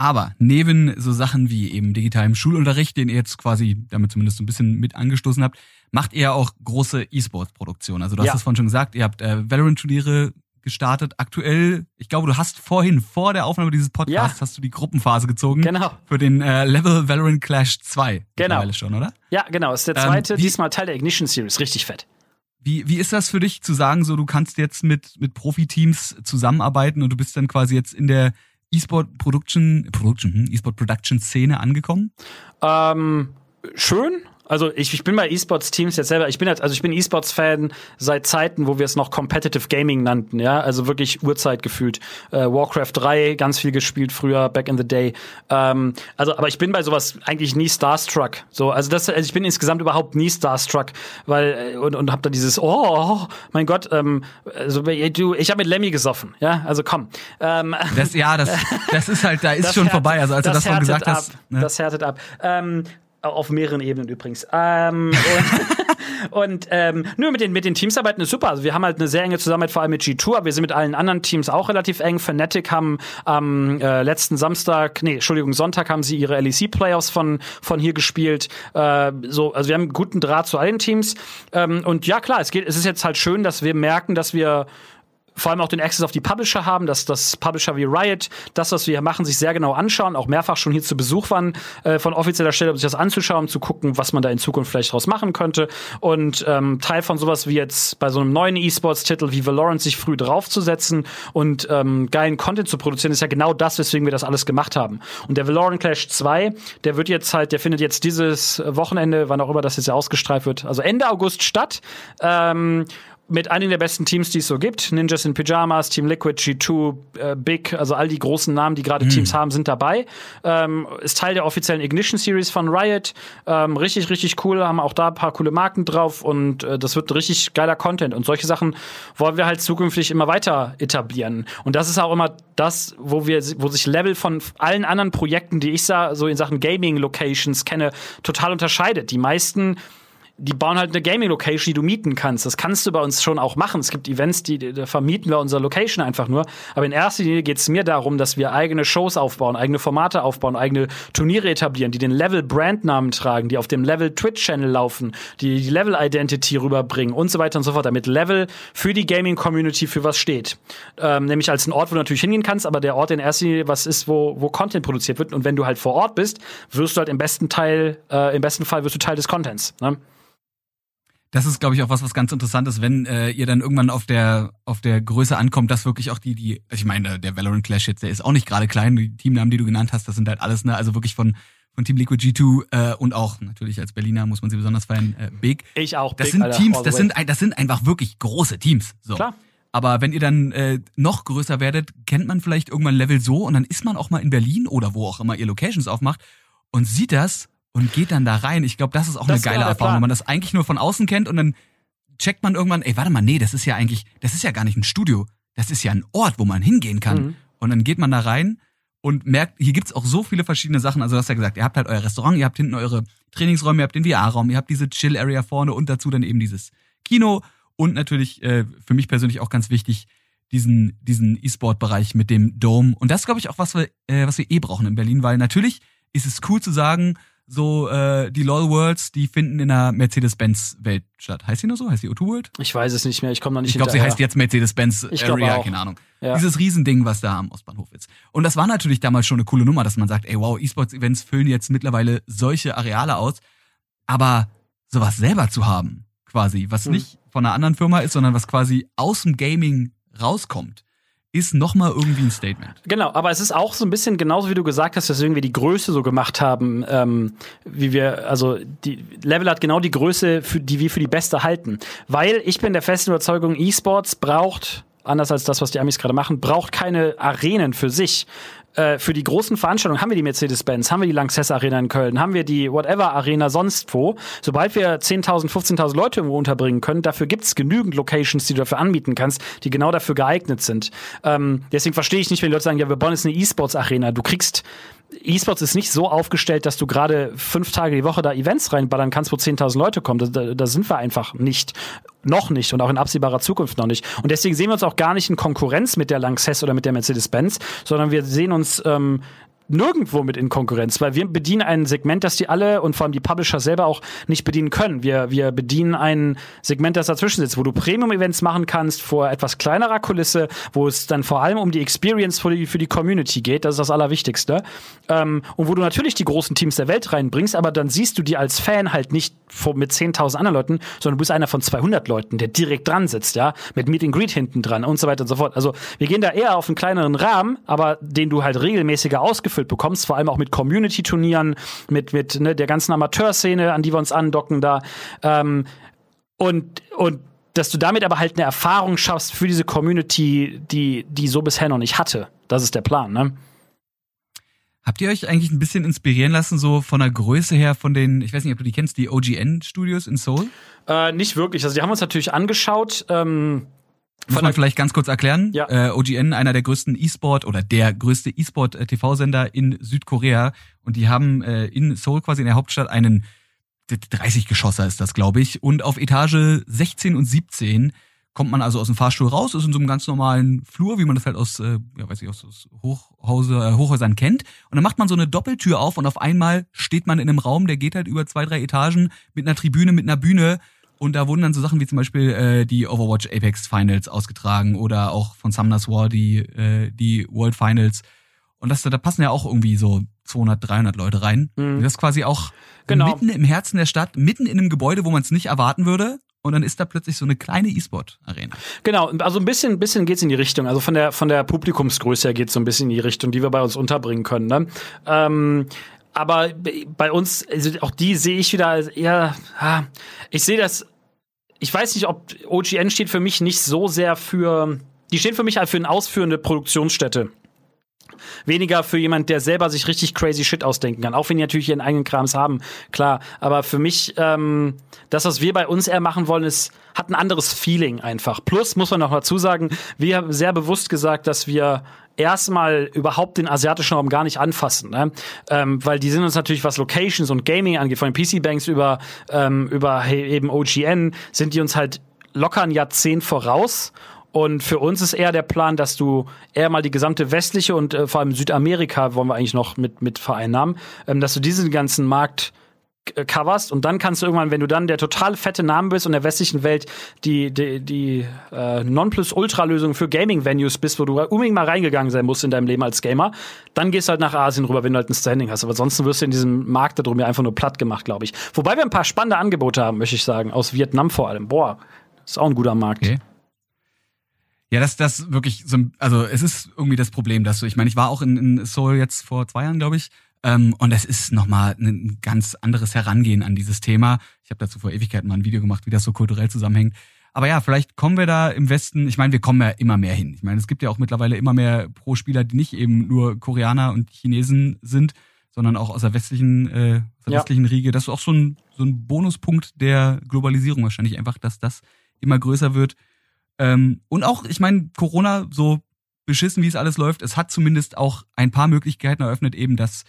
Speaker 1: Aber neben so Sachen wie eben digitalem Schulunterricht, den ihr jetzt quasi damit zumindest so ein bisschen mit angestoßen habt, macht ihr auch große E-Sport-Produktionen. Also du hast es vorhin schon gesagt, ihr habt äh, Valorant-Turniere gestartet. Aktuell, ich glaube, du hast vorhin, vor der Aufnahme dieses Podcasts, ja. hast du die Gruppenphase gezogen.
Speaker 2: Genau.
Speaker 1: Für den äh, Level Valorant Clash 2.
Speaker 2: Genau.
Speaker 1: schon, oder?
Speaker 2: Ja, genau. Ist der ähm, zweite, ähm, diesmal Teil der Ignition Series. Richtig fett.
Speaker 1: Wie, wie ist das für dich zu sagen, so du kannst jetzt mit, mit Profiteams zusammenarbeiten und du bist dann quasi jetzt in der E-Sport Production, Production, hm, E-Sport Production Szene angekommen?
Speaker 2: Ähm, schön. Also ich, ich bin bei E-Sports-Teams jetzt selber, ich bin jetzt, also ich bin E-Sports-Fan seit Zeiten, wo wir es noch Competitive Gaming nannten, ja, also wirklich Uhrzeit gefühlt. Äh, Warcraft 3, ganz viel gespielt früher, back in the day. Ähm, also, aber ich bin bei sowas eigentlich nie Starstruck. So, also das, also ich bin insgesamt überhaupt nie Starstruck, weil äh, und, und hab da dieses, oh, mein Gott, ähm, also du, ich habe mit Lemmy gesoffen, ja, also komm. Ähm,
Speaker 1: das, ja, das, das ist halt, da ist schon härtet, vorbei. Also als du das schon gesagt
Speaker 2: ab,
Speaker 1: hast.
Speaker 2: Ne? Das härtet ab. Ähm, auf mehreren Ebenen übrigens. Ähm, und, ähm, nur mit den, mit den Teams arbeiten ist super. Also wir haben halt eine sehr enge Zusammenarbeit, vor allem mit G2, aber wir sind mit allen anderen Teams auch relativ eng. Fnatic haben am äh, letzten Samstag, nee, Entschuldigung, Sonntag haben sie ihre LEC-Playoffs von, von hier gespielt. Äh, so, also wir haben einen guten Draht zu allen Teams. Ähm, und ja, klar, es geht, es ist jetzt halt schön, dass wir merken, dass wir vor allem auch den Access auf die Publisher haben, dass das Publisher wie Riot das, was wir hier machen, sich sehr genau anschauen, auch mehrfach schon hier zu Besuch waren äh, von offizieller Stelle, um sich das anzuschauen, um zu gucken, was man da in Zukunft vielleicht draus machen könnte. Und ähm, Teil von sowas wie jetzt bei so einem neuen E-Sports-Titel wie Valorant sich früh draufzusetzen und ähm, geilen Content zu produzieren, ist ja genau das, weswegen wir das alles gemacht haben. Und der Valorant Clash 2, der wird jetzt halt, der findet jetzt dieses Wochenende, wann auch immer das jetzt ja ausgestrahlt wird, also Ende August statt. Ähm, mit einigen der besten Teams, die es so gibt. Ninjas in Pyjamas, Team Liquid, G2, äh, Big, also all die großen Namen, die gerade mhm. Teams haben, sind dabei. Ähm, ist Teil der offiziellen Ignition Series von Riot. Ähm, richtig, richtig cool, haben auch da ein paar coole Marken drauf und äh, das wird richtig geiler Content. Und solche Sachen wollen wir halt zukünftig immer weiter etablieren. Und das ist auch immer das, wo wir, wo sich Level von allen anderen Projekten, die ich so in Sachen Gaming Locations kenne, total unterscheidet. Die meisten die bauen halt eine Gaming-Location, die du mieten kannst. Das kannst du bei uns schon auch machen. Es gibt Events, die, da vermieten wir unsere Location einfach nur. Aber in erster Linie geht es mir darum, dass wir eigene Shows aufbauen, eigene Formate aufbauen, eigene Turniere etablieren, die den Level-Brandnamen tragen, die auf dem Level-Twitch-Channel laufen, die die Level-Identity rüberbringen und so weiter und so fort. Damit Level für die Gaming-Community für was steht. Ähm, nämlich als ein Ort, wo du natürlich hingehen kannst, aber der Ort in erster Linie was ist, wo, wo Content produziert wird. Und wenn du halt vor Ort bist, wirst du halt im besten Teil, äh, im besten Fall wirst du Teil des Contents. Ne?
Speaker 1: Das ist, glaube ich, auch was, was ganz interessant ist, wenn äh, ihr dann irgendwann auf der auf der Größe ankommt, dass wirklich auch die, die, ich meine, der Valorant Clash jetzt, der ist auch nicht gerade klein, die Teamnamen, die du genannt hast, das sind halt alles, ne, also wirklich von von Team Liquid G2 äh, und auch natürlich als Berliner muss man sie besonders feiern, äh, Big.
Speaker 2: Ich auch.
Speaker 1: Das
Speaker 2: Big,
Speaker 1: sind
Speaker 2: Alter,
Speaker 1: Teams, das sind das sind einfach wirklich große Teams. So.
Speaker 2: Klar.
Speaker 1: Aber wenn ihr dann äh, noch größer werdet, kennt man vielleicht irgendwann Level so und dann ist man auch mal in Berlin oder wo auch immer ihr Locations aufmacht und sieht das und geht dann da rein. Ich glaube, das ist auch das eine geile genau Erfahrung, wenn man das eigentlich nur von außen kennt und dann checkt man irgendwann, ey, warte mal, nee, das ist ja eigentlich, das ist ja gar nicht ein Studio, das ist ja ein Ort, wo man hingehen kann. Mhm. Und dann geht man da rein und merkt, hier gibt's auch so viele verschiedene Sachen. Also du hast ja gesagt, ihr habt halt euer Restaurant, ihr habt hinten eure Trainingsräume, ihr habt den VR-Raum, ihr habt diese Chill-Area vorne und dazu dann eben dieses Kino und natürlich äh, für mich persönlich auch ganz wichtig, diesen diesen E-Sport-Bereich mit dem Dome. Und das glaube ich auch was wir äh, was wir eh brauchen in Berlin, weil natürlich ist es cool zu sagen, so äh, die LOL Worlds, die finden in der Mercedes-Benz-Welt statt. Heißt die nur so? Heißt die O2 World?
Speaker 2: Ich weiß es nicht mehr, ich komme noch nicht
Speaker 1: Ich glaube, sie heißt jetzt Mercedes-Benz Area, keine Ahnung. Ja. Dieses Riesending, was da am Ostbahnhof ist. Und das war natürlich damals schon eine coole Nummer, dass man sagt, ey wow, E-Sports-Events füllen jetzt mittlerweile solche Areale aus. Aber sowas selber zu haben, quasi, was hm. nicht von einer anderen Firma ist, sondern was quasi aus dem Gaming rauskommt, ist nochmal irgendwie ein Statement.
Speaker 2: Genau, aber es ist auch so ein bisschen genauso wie du gesagt hast, dass wir irgendwie die Größe so gemacht haben, ähm, wie wir, also die Level hat genau die Größe, für die wir für die beste halten. Weil ich bin der festen Überzeugung, E-Sports braucht anders als das, was die Amis gerade machen, braucht keine Arenen für sich. Äh, für die großen Veranstaltungen haben wir die Mercedes-Benz, haben wir die Lanxess Arena in Köln, haben wir die Whatever Arena sonst wo. Sobald wir 10.000, 15.000 Leute irgendwo unterbringen können, dafür gibt's genügend Locations, die du dafür anbieten kannst, die genau dafür geeignet sind. Ähm, deswegen verstehe ich nicht, wenn die Leute sagen, ja, wir bauen jetzt eine E-Sports Arena. Du kriegst E-Sports ist nicht so aufgestellt, dass du gerade fünf Tage die Woche da Events reinballern kannst, wo 10.000 Leute kommen. Da, da, sind wir einfach nicht. Noch nicht und auch in absehbarer Zukunft noch nicht. Und deswegen sehen wir uns auch gar nicht in Konkurrenz mit der Lanxess oder mit der Mercedes-Benz, sondern wir sehen uns ähm, nirgendwo mit in Konkurrenz, weil wir bedienen ein Segment, das die alle und vor allem die Publisher selber auch nicht bedienen können. Wir, wir bedienen ein Segment, das dazwischen sitzt, wo du Premium-Events machen kannst vor etwas kleinerer Kulisse, wo es dann vor allem um die Experience für die, für die Community geht. Das ist das Allerwichtigste. Ähm, und wo du natürlich die großen Teams der Welt reinbringst, aber dann siehst du die als Fan halt nicht vor, mit 10.000 anderen Leuten, sondern du bist einer von 200 Leuten, der direkt dran sitzt, ja, mit Meet and Greet hinten dran und so weiter und so fort. Also wir gehen da eher auf einen kleineren Rahmen, aber den du halt regelmäßiger ausgeführt ausgefüllt bekommst, vor allem auch mit Community-Turnieren, mit, mit ne, der ganzen Amateurszene, an die wir uns andocken da. Ähm, und, und dass du damit aber halt eine Erfahrung schaffst für diese Community, die, die so bisher noch nicht hatte. Das ist der Plan, ne?
Speaker 1: Habt ihr euch eigentlich ein bisschen inspirieren lassen, so von der Größe her von den, ich weiß nicht, ob du die kennst, die OGN-Studios in Seoul?
Speaker 2: Äh, nicht wirklich. Also die haben uns natürlich angeschaut. Ähm
Speaker 1: muss man vielleicht ganz kurz erklären.
Speaker 2: Ja.
Speaker 1: Äh, OGN, einer der größten E-Sport oder der größte E-Sport-TV-Sender in Südkorea. Und die haben äh, in Seoul quasi in der Hauptstadt einen 30-Geschosser ist das, glaube ich. Und auf Etage 16 und 17 kommt man also aus dem Fahrstuhl raus, ist in so einem ganz normalen Flur, wie man das halt aus, äh, ja, weiß ich, aus, aus Hochhause, äh, Hochhäusern kennt. Und dann macht man so eine Doppeltür auf und auf einmal steht man in einem Raum, der geht halt über zwei, drei Etagen mit einer Tribüne, mit einer Bühne und da wurden dann so Sachen wie zum Beispiel äh, die Overwatch Apex Finals ausgetragen oder auch von Summoners War die, äh, die World Finals. Und das, da passen ja auch irgendwie so 200, 300 Leute rein. Mhm. Das ist quasi auch genau. mitten im Herzen der Stadt, mitten in einem Gebäude, wo man es nicht erwarten würde. Und dann ist da plötzlich so eine kleine E-Sport-Arena.
Speaker 2: Genau, also ein bisschen, ein bisschen geht's in die Richtung. Also von der von der Publikumsgröße her geht's so ein bisschen in die Richtung, die wir bei uns unterbringen können. Ne? Ähm, aber bei uns, also auch die sehe ich wieder als eher, ich sehe das, ich weiß nicht, ob OGN steht für mich nicht so sehr für, die stehen für mich halt für eine ausführende Produktionsstätte. Weniger für jemand, der selber sich richtig crazy shit ausdenken kann. Auch wenn die natürlich ihren eigenen Krams haben, klar. Aber für mich, ähm, das, was wir bei uns eher machen wollen, ist, hat ein anderes Feeling einfach. Plus muss man noch dazu sagen, wir haben sehr bewusst gesagt, dass wir erstmal überhaupt den asiatischen Raum gar nicht anfassen, ne? ähm, weil die sind uns natürlich, was Locations und Gaming angeht, von den PC-Banks über, ähm, über eben OGN, sind die uns halt locker ein Jahrzehnt voraus. Und für uns ist eher der Plan, dass du eher mal die gesamte westliche und äh, vor allem Südamerika wollen wir eigentlich noch mit, mit vereinnahmen, ähm, dass du diesen ganzen Markt coverst und dann kannst du irgendwann, wenn du dann der total fette Name bist und der westlichen Welt die die, die äh, Nonplus-Ultra-Lösung für Gaming-Venues bist, wo du unbedingt mal reingegangen sein musst in deinem Leben als Gamer, dann gehst du halt nach Asien rüber, wenn du halt ein Standing hast. Aber ansonsten wirst du in diesem Markt da drum ja einfach nur platt gemacht, glaube ich. Wobei wir ein paar spannende Angebote haben, möchte ich sagen, aus Vietnam vor allem. Boah, ist auch ein guter Markt. Okay.
Speaker 1: Ja, das, das wirklich so, also es ist irgendwie das Problem, dass du, ich meine, ich war auch in, in Seoul jetzt vor zwei Jahren, glaube ich, und es ist nochmal ein ganz anderes Herangehen an dieses Thema. Ich habe dazu vor Ewigkeiten mal ein Video gemacht, wie das so kulturell zusammenhängt. Aber ja, vielleicht kommen wir da im Westen, ich meine, wir kommen ja immer mehr hin. Ich meine, es gibt ja auch mittlerweile immer mehr Pro-Spieler, die nicht eben nur Koreaner und Chinesen sind, sondern auch aus der westlichen, äh, aus der ja. westlichen Riege. Das ist auch so ein, so ein Bonuspunkt der Globalisierung wahrscheinlich einfach, dass das immer größer wird. Ähm, und auch, ich meine, Corona, so beschissen wie es alles läuft, es hat zumindest auch ein paar Möglichkeiten eröffnet, eben dass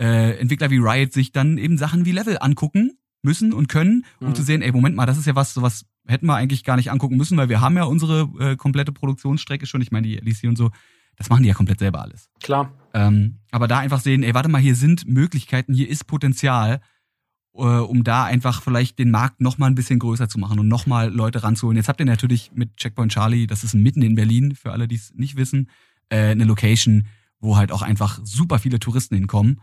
Speaker 1: äh, Entwickler wie Riot sich dann eben Sachen wie Level angucken müssen und können, um mhm. zu sehen, ey, Moment mal, das ist ja was, sowas hätten wir eigentlich gar nicht angucken müssen, weil wir haben ja unsere äh, komplette Produktionsstrecke schon. Ich meine, die LEC und so, das machen die ja komplett selber alles.
Speaker 2: Klar.
Speaker 1: Ähm, aber da einfach sehen, ey, warte mal, hier sind Möglichkeiten, hier ist Potenzial, äh, um da einfach vielleicht den Markt noch mal ein bisschen größer zu machen und noch mal Leute ranzuholen. Jetzt habt ihr natürlich mit Checkpoint Charlie, das ist mitten in Berlin, für alle, die es nicht wissen, äh, eine Location, wo halt auch einfach super viele Touristen hinkommen.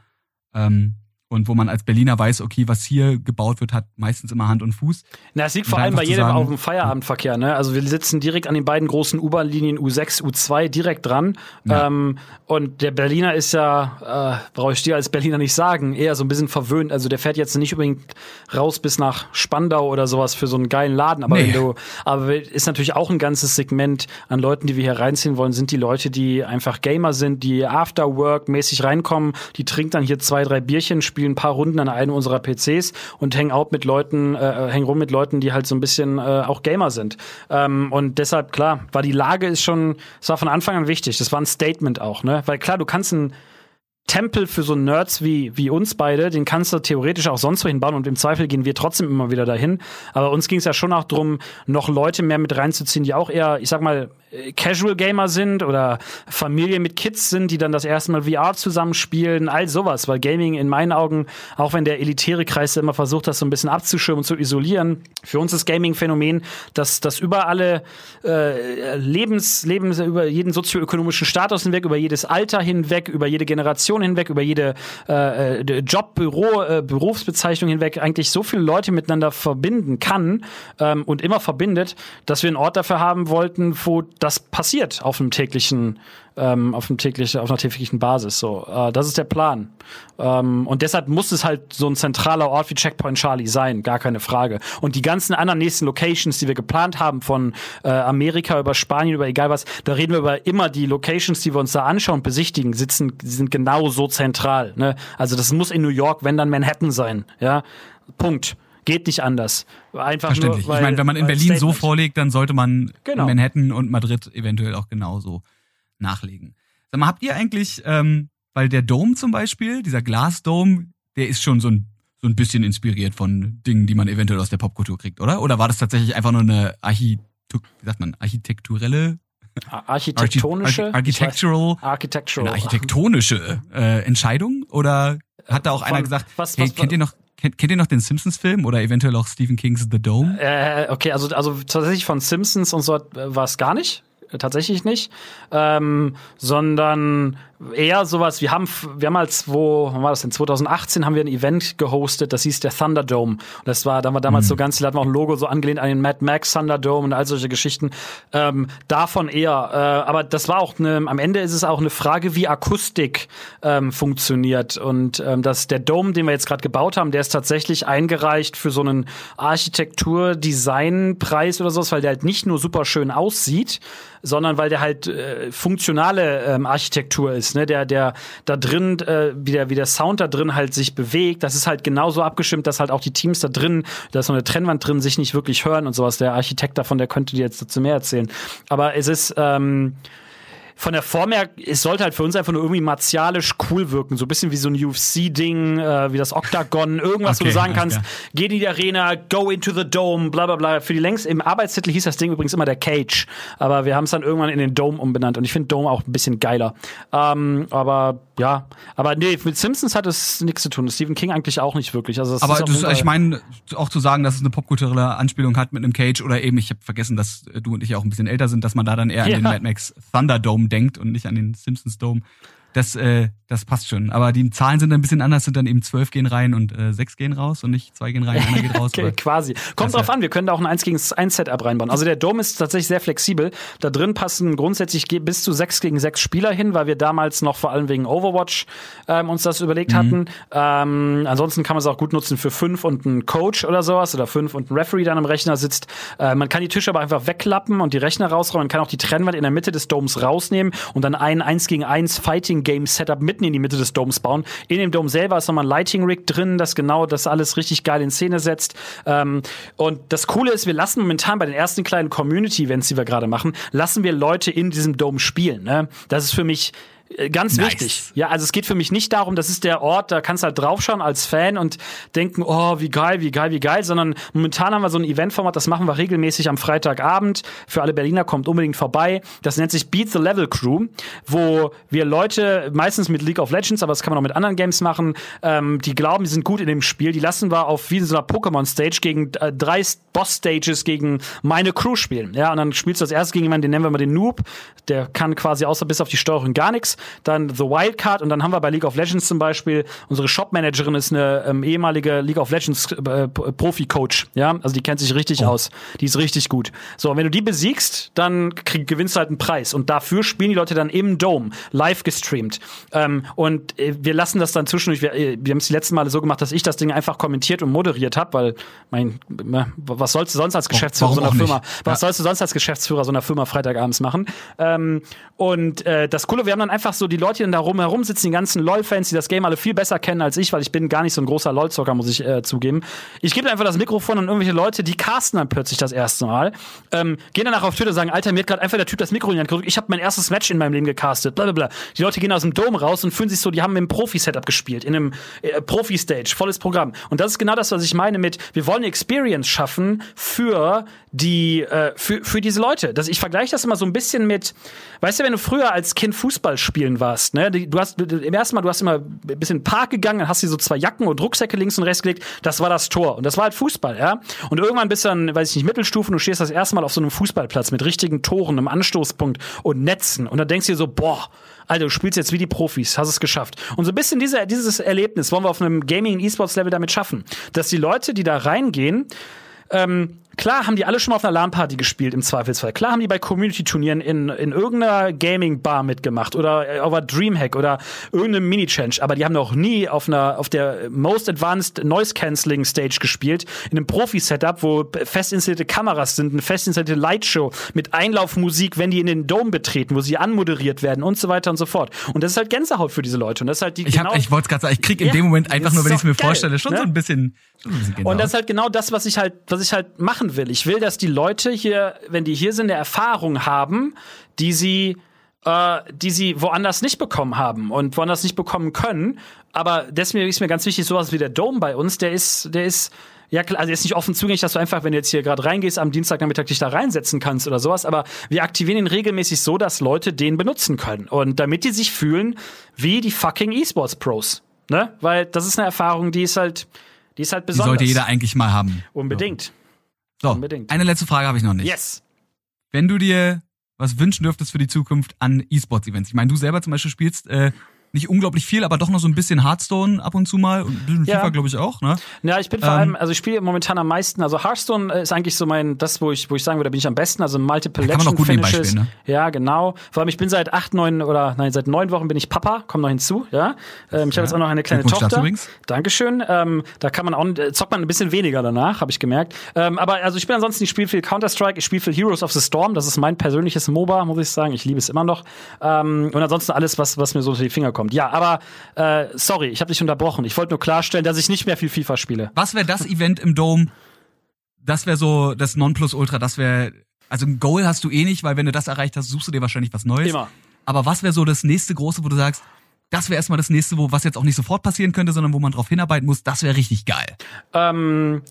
Speaker 1: Ähm, und wo man als Berliner weiß, okay, was hier gebaut wird, hat meistens immer Hand und Fuß.
Speaker 2: Na, es liegt vor allem bei jedem sagen, auf dem Feierabendverkehr. Ne? Also wir sitzen direkt an den beiden großen U-Bahn-Linien U6, U2 direkt dran. Ja. Ähm, und der Berliner ist ja, äh, brauche ich dir als Berliner nicht sagen, eher so ein bisschen verwöhnt. Also der fährt jetzt nicht unbedingt raus bis nach Spandau oder sowas für so einen geilen Laden. Aber nee. wenn du, aber ist natürlich auch ein ganzes Segment an Leuten, die wir hier reinziehen wollen, sind die Leute, die einfach Gamer sind, die Afterwork-mäßig reinkommen, die trinken dann hier zwei, drei Bierchen, spielen ein paar Runden an einem unserer PCs und hängen out mit Leuten, äh, hängen rum mit Leuten, die halt so ein bisschen äh, auch Gamer sind. Ähm, und deshalb, klar, war die Lage ist schon, es war von Anfang an wichtig. Das war ein Statement auch, ne? Weil klar, du kannst ein Tempel für so Nerds wie, wie uns beide, den kannst du theoretisch auch sonst wo hinbauen und im Zweifel gehen wir trotzdem immer wieder dahin. Aber uns ging es ja schon auch drum, noch Leute mehr mit reinzuziehen, die auch eher, ich sag mal, Casual Gamer sind oder Familie mit Kids sind, die dann das erste Mal VR zusammenspielen, all sowas, weil Gaming in meinen Augen, auch wenn der elitäre Kreis immer versucht, das so ein bisschen abzuschirmen und zu isolieren, für uns ist Gaming-Phänomen, dass das über alle äh, Lebens, Lebens, über jeden sozioökonomischen Status hinweg, über jedes Alter hinweg, über jede Generation hinweg, über jede äh, äh Job, Büro, äh, Berufsbezeichnung hinweg eigentlich so viele Leute miteinander verbinden kann ähm, und immer verbindet, dass wir einen Ort dafür haben wollten, wo das passiert auf einem täglichen, ähm, auf einem täglichen, auf einer täglichen Basis. So, äh, das ist der Plan. Ähm, und deshalb muss es halt so ein zentraler Ort wie Checkpoint Charlie sein, gar keine Frage. Und die ganzen anderen nächsten Locations, die wir geplant haben, von äh, Amerika über Spanien über egal was, da reden wir über immer die Locations, die wir uns da anschauen, besichtigen, sitzen, sind genau so zentral. Ne? Also das muss in New York, wenn dann Manhattan sein. Ja, Punkt. Geht nicht anders. Einfach
Speaker 1: Verständlich. Nur, weil, ich meine, wenn man in Berlin Statement. so vorlegt, dann sollte man genau. Manhattan und Madrid eventuell auch genauso nachlegen. Sag mal, habt ihr eigentlich, ähm, weil der Dome zum Beispiel, dieser Glasdome, der ist schon so ein, so ein bisschen inspiriert von Dingen, die man eventuell aus der Popkultur kriegt, oder? Oder war das tatsächlich einfach nur eine Archi wie sagt man, architekturelle
Speaker 2: Architektonische?
Speaker 1: Architectural.
Speaker 2: Architectural.
Speaker 1: Eine architektonische äh, Entscheidung? Oder hat da auch Von, einer gesagt, was, was, hey, kennt ihr noch, Kennt, kennt ihr noch den Simpsons-Film oder eventuell auch Stephen Kings The Dome?
Speaker 2: Äh, okay, also, also tatsächlich von Simpsons und so war es gar nicht. Tatsächlich nicht. Ähm, sondern eher sowas, wir haben, wir haben als, wo, wann war das denn? 2018 haben wir ein Event gehostet, das hieß der Thunderdome. Und das war, da war damals mhm. so ganz, da hatten wir auch ein Logo so angelehnt an den Mad Max Thunderdome und all solche Geschichten. Ähm, davon eher. Äh, aber das war auch eine, am Ende ist es auch eine Frage, wie Akustik ähm, funktioniert. Und ähm, das, der Dome, den wir jetzt gerade gebaut haben, der ist tatsächlich eingereicht für so einen Architektur-Design-Preis oder sowas, weil der halt nicht nur super schön aussieht, sondern weil der halt äh, funktionale ähm, Architektur ist, ne? Der, der da drin, äh, wie der, wie der Sound da drin halt sich bewegt, das ist halt genauso abgestimmt, dass halt auch die Teams da drin, da ist so eine Trennwand drin, sich nicht wirklich hören und sowas. Der Architekt davon, der könnte dir jetzt dazu mehr erzählen. Aber es ist ähm, von der Form her, es sollte halt für uns einfach nur irgendwie martialisch cool wirken. So ein bisschen wie so ein UFC-Ding, äh, wie das Octagon, irgendwas, okay, wo du sagen kannst, klar. geh in die Arena, go into the Dome, bla bla bla. Für die längst, im Arbeitstitel hieß das Ding übrigens immer der Cage, aber wir haben es dann irgendwann in den Dome umbenannt und ich finde Dome auch ein bisschen geiler. Ähm, aber ja, aber nee, mit Simpsons hat es nichts zu tun. Stephen King eigentlich auch nicht wirklich. Also
Speaker 1: aber das, ich meine, auch zu sagen, dass es eine popkulturelle Anspielung hat mit einem Cage oder eben, ich habe vergessen, dass du und ich auch ein bisschen älter sind, dass man da dann eher ja. an den Mad Max Thunderdome denkt und nicht an den Simpsons Dome. Das, äh, das passt schon. Aber die Zahlen sind ein bisschen anders, sind dann eben zwölf gehen rein und äh, sechs gehen raus und nicht zwei gehen rein, einer geht raus.
Speaker 2: okay, quasi. Kommt drauf an, wir können da auch ein 1 gegen 1 Setup reinbauen. Also der Dome ist tatsächlich sehr flexibel. Da drin passen grundsätzlich bis zu sechs gegen sechs Spieler hin, weil wir damals noch vor allem wegen Overwatch ähm, uns das überlegt mhm. hatten. Ähm, ansonsten kann man es auch gut nutzen für fünf und einen Coach oder sowas oder fünf und ein Referee dann am Rechner sitzt. Äh, man kann die Tische aber einfach wegklappen und die Rechner rausräumen. Man kann auch die Trennwand in der Mitte des Domes rausnehmen und dann ein 1 gegen 1 Fighting Game Setup mitten in die Mitte des Domes bauen. In dem Dome selber ist nochmal ein Lighting Rig drin, das genau das alles richtig geil in Szene setzt. Ähm, und das Coole ist, wir lassen momentan bei den ersten kleinen Community-Events, die wir gerade machen, lassen wir Leute in diesem Dome spielen. Ne? Das ist für mich ganz nice. wichtig. Ja, also es geht für mich nicht darum, das ist der Ort, da kannst du halt draufschauen als Fan und denken, oh, wie geil, wie geil, wie geil, sondern momentan haben wir so ein Eventformat, das machen wir regelmäßig am Freitagabend. Für alle Berliner kommt unbedingt vorbei. Das nennt sich Beat the Level Crew, wo wir Leute, meistens mit League of Legends, aber das kann man auch mit anderen Games machen, ähm, die glauben, die sind gut in dem Spiel, die lassen wir auf wie in so einer Pokémon-Stage gegen äh, drei Boss-Stages gegen meine Crew spielen. Ja, und dann spielst du das erste gegen jemanden, den nennen wir mal den Noob, der kann quasi außer bis auf die Steuerung gar nichts Dann The Wildcard und dann haben wir bei League of Legends zum Beispiel, unsere Shop-Managerin ist eine ähm, ehemalige League of Legends äh, Profi-Coach, ja, also die kennt sich richtig oh. aus, die ist richtig gut. So, wenn du die besiegst, dann krieg, gewinnst du halt einen Preis und dafür spielen die Leute dann im Dome, live gestreamt ähm, und äh, wir lassen das dann zwischendurch, wir, äh, wir haben es die letzten Male so gemacht, dass ich das Ding einfach kommentiert und moderiert habe, weil mein, was sollst du sonst als Geschäftsführer so einer Firma, was ja. sollst du sonst als Geschäftsführer so einer Firma Freitagabends machen? Ähm, und äh, das Coole, wir haben dann einfach so die Leute, die da rum herum sitzen, die ganzen LOL-Fans, die das Game alle viel besser kennen als ich, weil ich bin gar nicht so ein großer LOL-Zocker, muss ich äh, zugeben. Ich gebe einfach das Mikrofon an irgendwelche Leute, die casten dann plötzlich das erste Mal, ähm, gehen danach auf Twitter und sagen, Alter, mir hat gerade einfach der Typ das Mikro in die Hand gedrückt, ich habe mein erstes Match in meinem Leben gecastet, bla bla bla. Die Leute gehen aus dem Dom raus und fühlen sich so, die haben im Profi-Setup gespielt, in einem äh, Profi-Stage, volles Programm. Und das ist genau das, was ich meine mit, wir wollen Experience schaffen für die, äh, für, für diese Leute. Das, ich vergleiche das immer so ein bisschen mit, weißt du, wenn du früher als Kind Fußball spielen warst, ne, du hast im ersten Mal, du hast immer ein bisschen Park gegangen, dann hast du so zwei Jacken und Rucksäcke links und rechts gelegt, das war das Tor. Und das war halt Fußball, ja. Und irgendwann bist du dann, weiß ich nicht, Mittelstufen, du stehst das erste Mal auf so einem Fußballplatz mit richtigen Toren, einem Anstoßpunkt und Netzen. Und dann denkst du dir so, boah, Alter, du spielst jetzt wie die Profis, hast es geschafft. Und so ein bisschen diese, dieses Erlebnis wollen wir auf einem Gaming- E-Sports-Level damit schaffen, dass die Leute, die da reingehen, ähm, Klar haben die alle schon mal auf einer LAN-Party gespielt im Zweifelsfall. Klar haben die bei Community-Turnieren in, in irgendeiner Gaming-Bar mitgemacht oder äh, auf einer Dreamhack oder irgendeinem Mini-Change. Aber die haben noch nie auf einer auf der Most Advanced Noise Cancelling Stage gespielt, in einem Profi-Setup, wo fest installierte Kameras sind, eine fest installierte Lightshow mit Einlaufmusik, wenn die in den Dome betreten, wo sie anmoderiert werden und so weiter und so fort. Und das ist halt Gänsehaut für diese Leute. Und das ist halt die.
Speaker 1: Ich, genau, ich wollte gerade sagen, ich krieg in ja, dem Moment einfach nur, wenn ich es mir geil, vorstelle, schon ne? so ein bisschen. Schon ein
Speaker 2: bisschen genau. Und das ist halt genau das, was ich halt, was ich halt machen machen will. Ich will, dass die Leute hier, wenn die hier sind, eine Erfahrung haben, die sie äh, die sie woanders nicht bekommen haben und woanders nicht bekommen können. Aber deswegen ist mir ganz wichtig, sowas wie der Dome bei uns, der ist, der ist ja, klar, also ist nicht offen zugänglich, dass du einfach, wenn du jetzt hier gerade reingehst, am Dienstagnachmittag dich da reinsetzen kannst oder sowas, aber wir aktivieren ihn regelmäßig so, dass Leute den benutzen können. Und damit die sich fühlen wie die fucking E-Sports Pros. Ne? Weil das ist eine Erfahrung, die ist halt, die ist halt besonders. Die
Speaker 1: sollte jeder eigentlich mal haben.
Speaker 2: Unbedingt.
Speaker 1: So. So, Unbedingt. eine letzte Frage habe ich noch nicht.
Speaker 2: Yes.
Speaker 1: Wenn du dir was wünschen dürftest für die Zukunft an E-Sports-Events. Ich meine, du selber zum Beispiel spielst äh, nicht unglaublich viel, aber doch noch so ein bisschen Hearthstone ab und zu mal und ein bisschen ja. FIFA, glaube ich, auch, ne?
Speaker 2: Ja, ich bin vor ähm, allem, also ich spiele momentan am meisten, also Hearthstone ist eigentlich so mein, das, wo ich, wo ich sagen würde, da bin ich am besten, also Multiple Legend kann man auch gut Finishes. Spielen, ne? Ja, genau. Vor allem, ich bin seit acht, neun oder nein, seit neun Wochen bin ich Papa, komm noch hinzu, ja. Ähm, ich habe jetzt auch noch eine kleine Tochter. Übrigens. Dankeschön. Ähm, da kann man auch, äh, zockt man ein bisschen weniger danach, habe ich gemerkt. Ähm, aber also ich bin ansonsten, ich spiele viel Counter-Strike, ich spiele viel Heroes of the Storm, das ist mein persönliches MOBA, muss ich sagen. Ich liebe es immer noch. Ähm, und ansonsten alles, was, was mir so unter die Finger kommt. Ja, aber äh, sorry, ich habe dich unterbrochen. Ich wollte nur klarstellen, dass ich nicht mehr viel FIFA spiele.
Speaker 1: Was wäre das Event im Dome? Das wäre so das Nonplusultra. Das wäre also ein Goal hast du eh nicht, weil wenn du das erreicht hast, suchst du dir wahrscheinlich was Neues. Immer. Aber was wäre so das nächste große, wo du sagst, das wäre erstmal das nächste, wo was jetzt auch nicht sofort passieren könnte, sondern wo man drauf hinarbeiten muss, das wäre richtig geil.
Speaker 2: Ähm,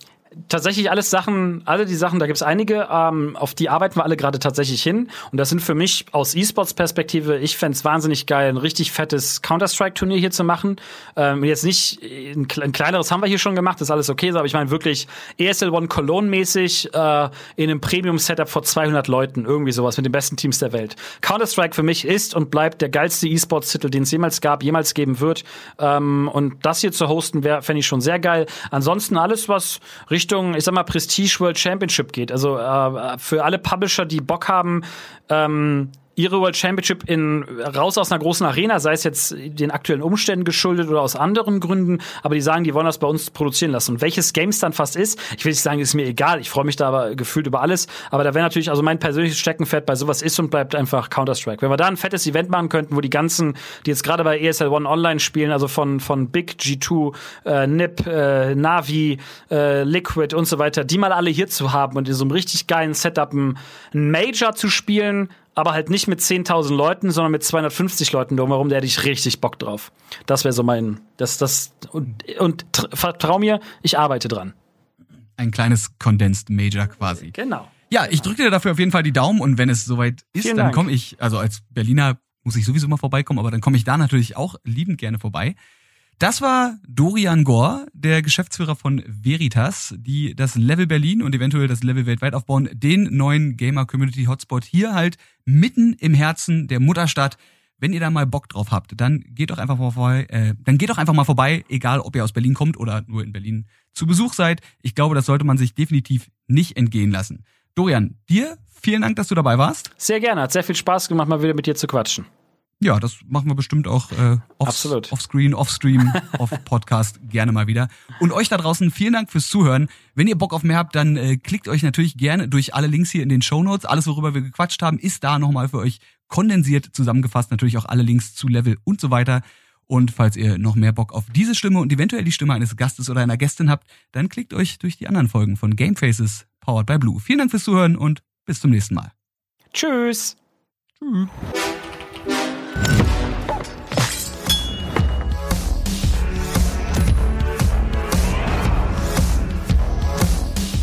Speaker 2: tatsächlich alles Sachen, alle die Sachen, da gibt's einige, ähm, auf die arbeiten wir alle gerade tatsächlich hin. Und das sind für mich aus E-Sports-Perspektive, ich fände wahnsinnig geil, ein richtig fettes Counter-Strike-Turnier hier zu machen. Ähm, jetzt nicht, ein, ein, kleineres haben wir hier schon gemacht, ist alles okay, aber ich meine wirklich ESL One Cologne-mäßig äh, in einem Premium-Setup vor 200 Leuten, irgendwie sowas mit den besten Teams der Welt. Counter-Strike für mich ist und bleibt der geilste E-Sports-Titel, den es jemals gab, jemals geben wird. Ähm, und das hier zu hosten, fände ich schon sehr geil. Ansonsten alles, was Richtung, ich sag mal, Prestige World Championship geht. Also äh, für alle Publisher, die Bock haben, ähm, ihre World Championship in raus aus einer großen Arena, sei es jetzt den aktuellen Umständen geschuldet oder aus anderen Gründen, aber die sagen, die wollen das bei uns produzieren lassen. Und welches Games dann fast ist, ich will nicht sagen, ist mir egal. Ich freue mich da aber gefühlt über alles. Aber da wäre natürlich, also mein persönliches Steckenpferd bei sowas ist und bleibt einfach Counter-Strike. Wenn wir da ein fettes Event machen könnten, wo die ganzen, die jetzt gerade bei ESL One Online spielen, also von, von Big, G2, äh, NIP, äh, Navi, äh, Liquid und so weiter, die mal alle hier zu haben und in so einem richtig geilen Setup ein Major zu spielen, aber halt nicht mit 10.000 Leuten, sondern mit 250 Leuten drumherum, der hätte ich richtig Bock drauf. Das wäre so mein, das, das, und, und vertrau mir, ich arbeite dran.
Speaker 1: Ein kleines Condensed Major quasi.
Speaker 2: Genau.
Speaker 1: Ja, ich drücke dir dafür auf jeden Fall die Daumen und wenn es soweit ist, Vielen dann komme ich, also als Berliner muss ich sowieso mal vorbeikommen, aber dann komme ich da natürlich auch liebend gerne vorbei. Das war Dorian Gore, der Geschäftsführer von Veritas, die das Level Berlin und eventuell das Level weltweit aufbauen, den neuen Gamer Community Hotspot hier halt mitten im Herzen der Mutterstadt Wenn ihr da mal Bock drauf habt, dann geht doch einfach mal vorbei, äh, dann geht doch einfach mal vorbei, egal ob ihr aus Berlin kommt oder nur in Berlin zu Besuch seid. Ich glaube, das sollte man sich definitiv nicht entgehen lassen. Dorian, dir vielen Dank, dass du dabei warst.
Speaker 2: Sehr gerne, hat sehr viel Spaß gemacht, mal wieder mit dir zu quatschen.
Speaker 1: Ja, das machen wir bestimmt auch äh, off, offscreen, offstream, off Podcast gerne mal wieder. Und euch da draußen vielen Dank fürs Zuhören. Wenn ihr Bock auf mehr habt, dann äh, klickt euch natürlich gerne durch alle Links hier in den Show Notes. Alles, worüber wir gequatscht haben, ist da nochmal für euch kondensiert zusammengefasst. Natürlich auch alle Links zu Level und so weiter. Und falls ihr noch mehr Bock auf diese Stimme und eventuell die Stimme eines Gastes oder einer Gästin habt, dann klickt euch durch die anderen Folgen von Game Faces powered by Blue. Vielen Dank fürs Zuhören und bis zum nächsten Mal.
Speaker 2: Tschüss. Tschüss.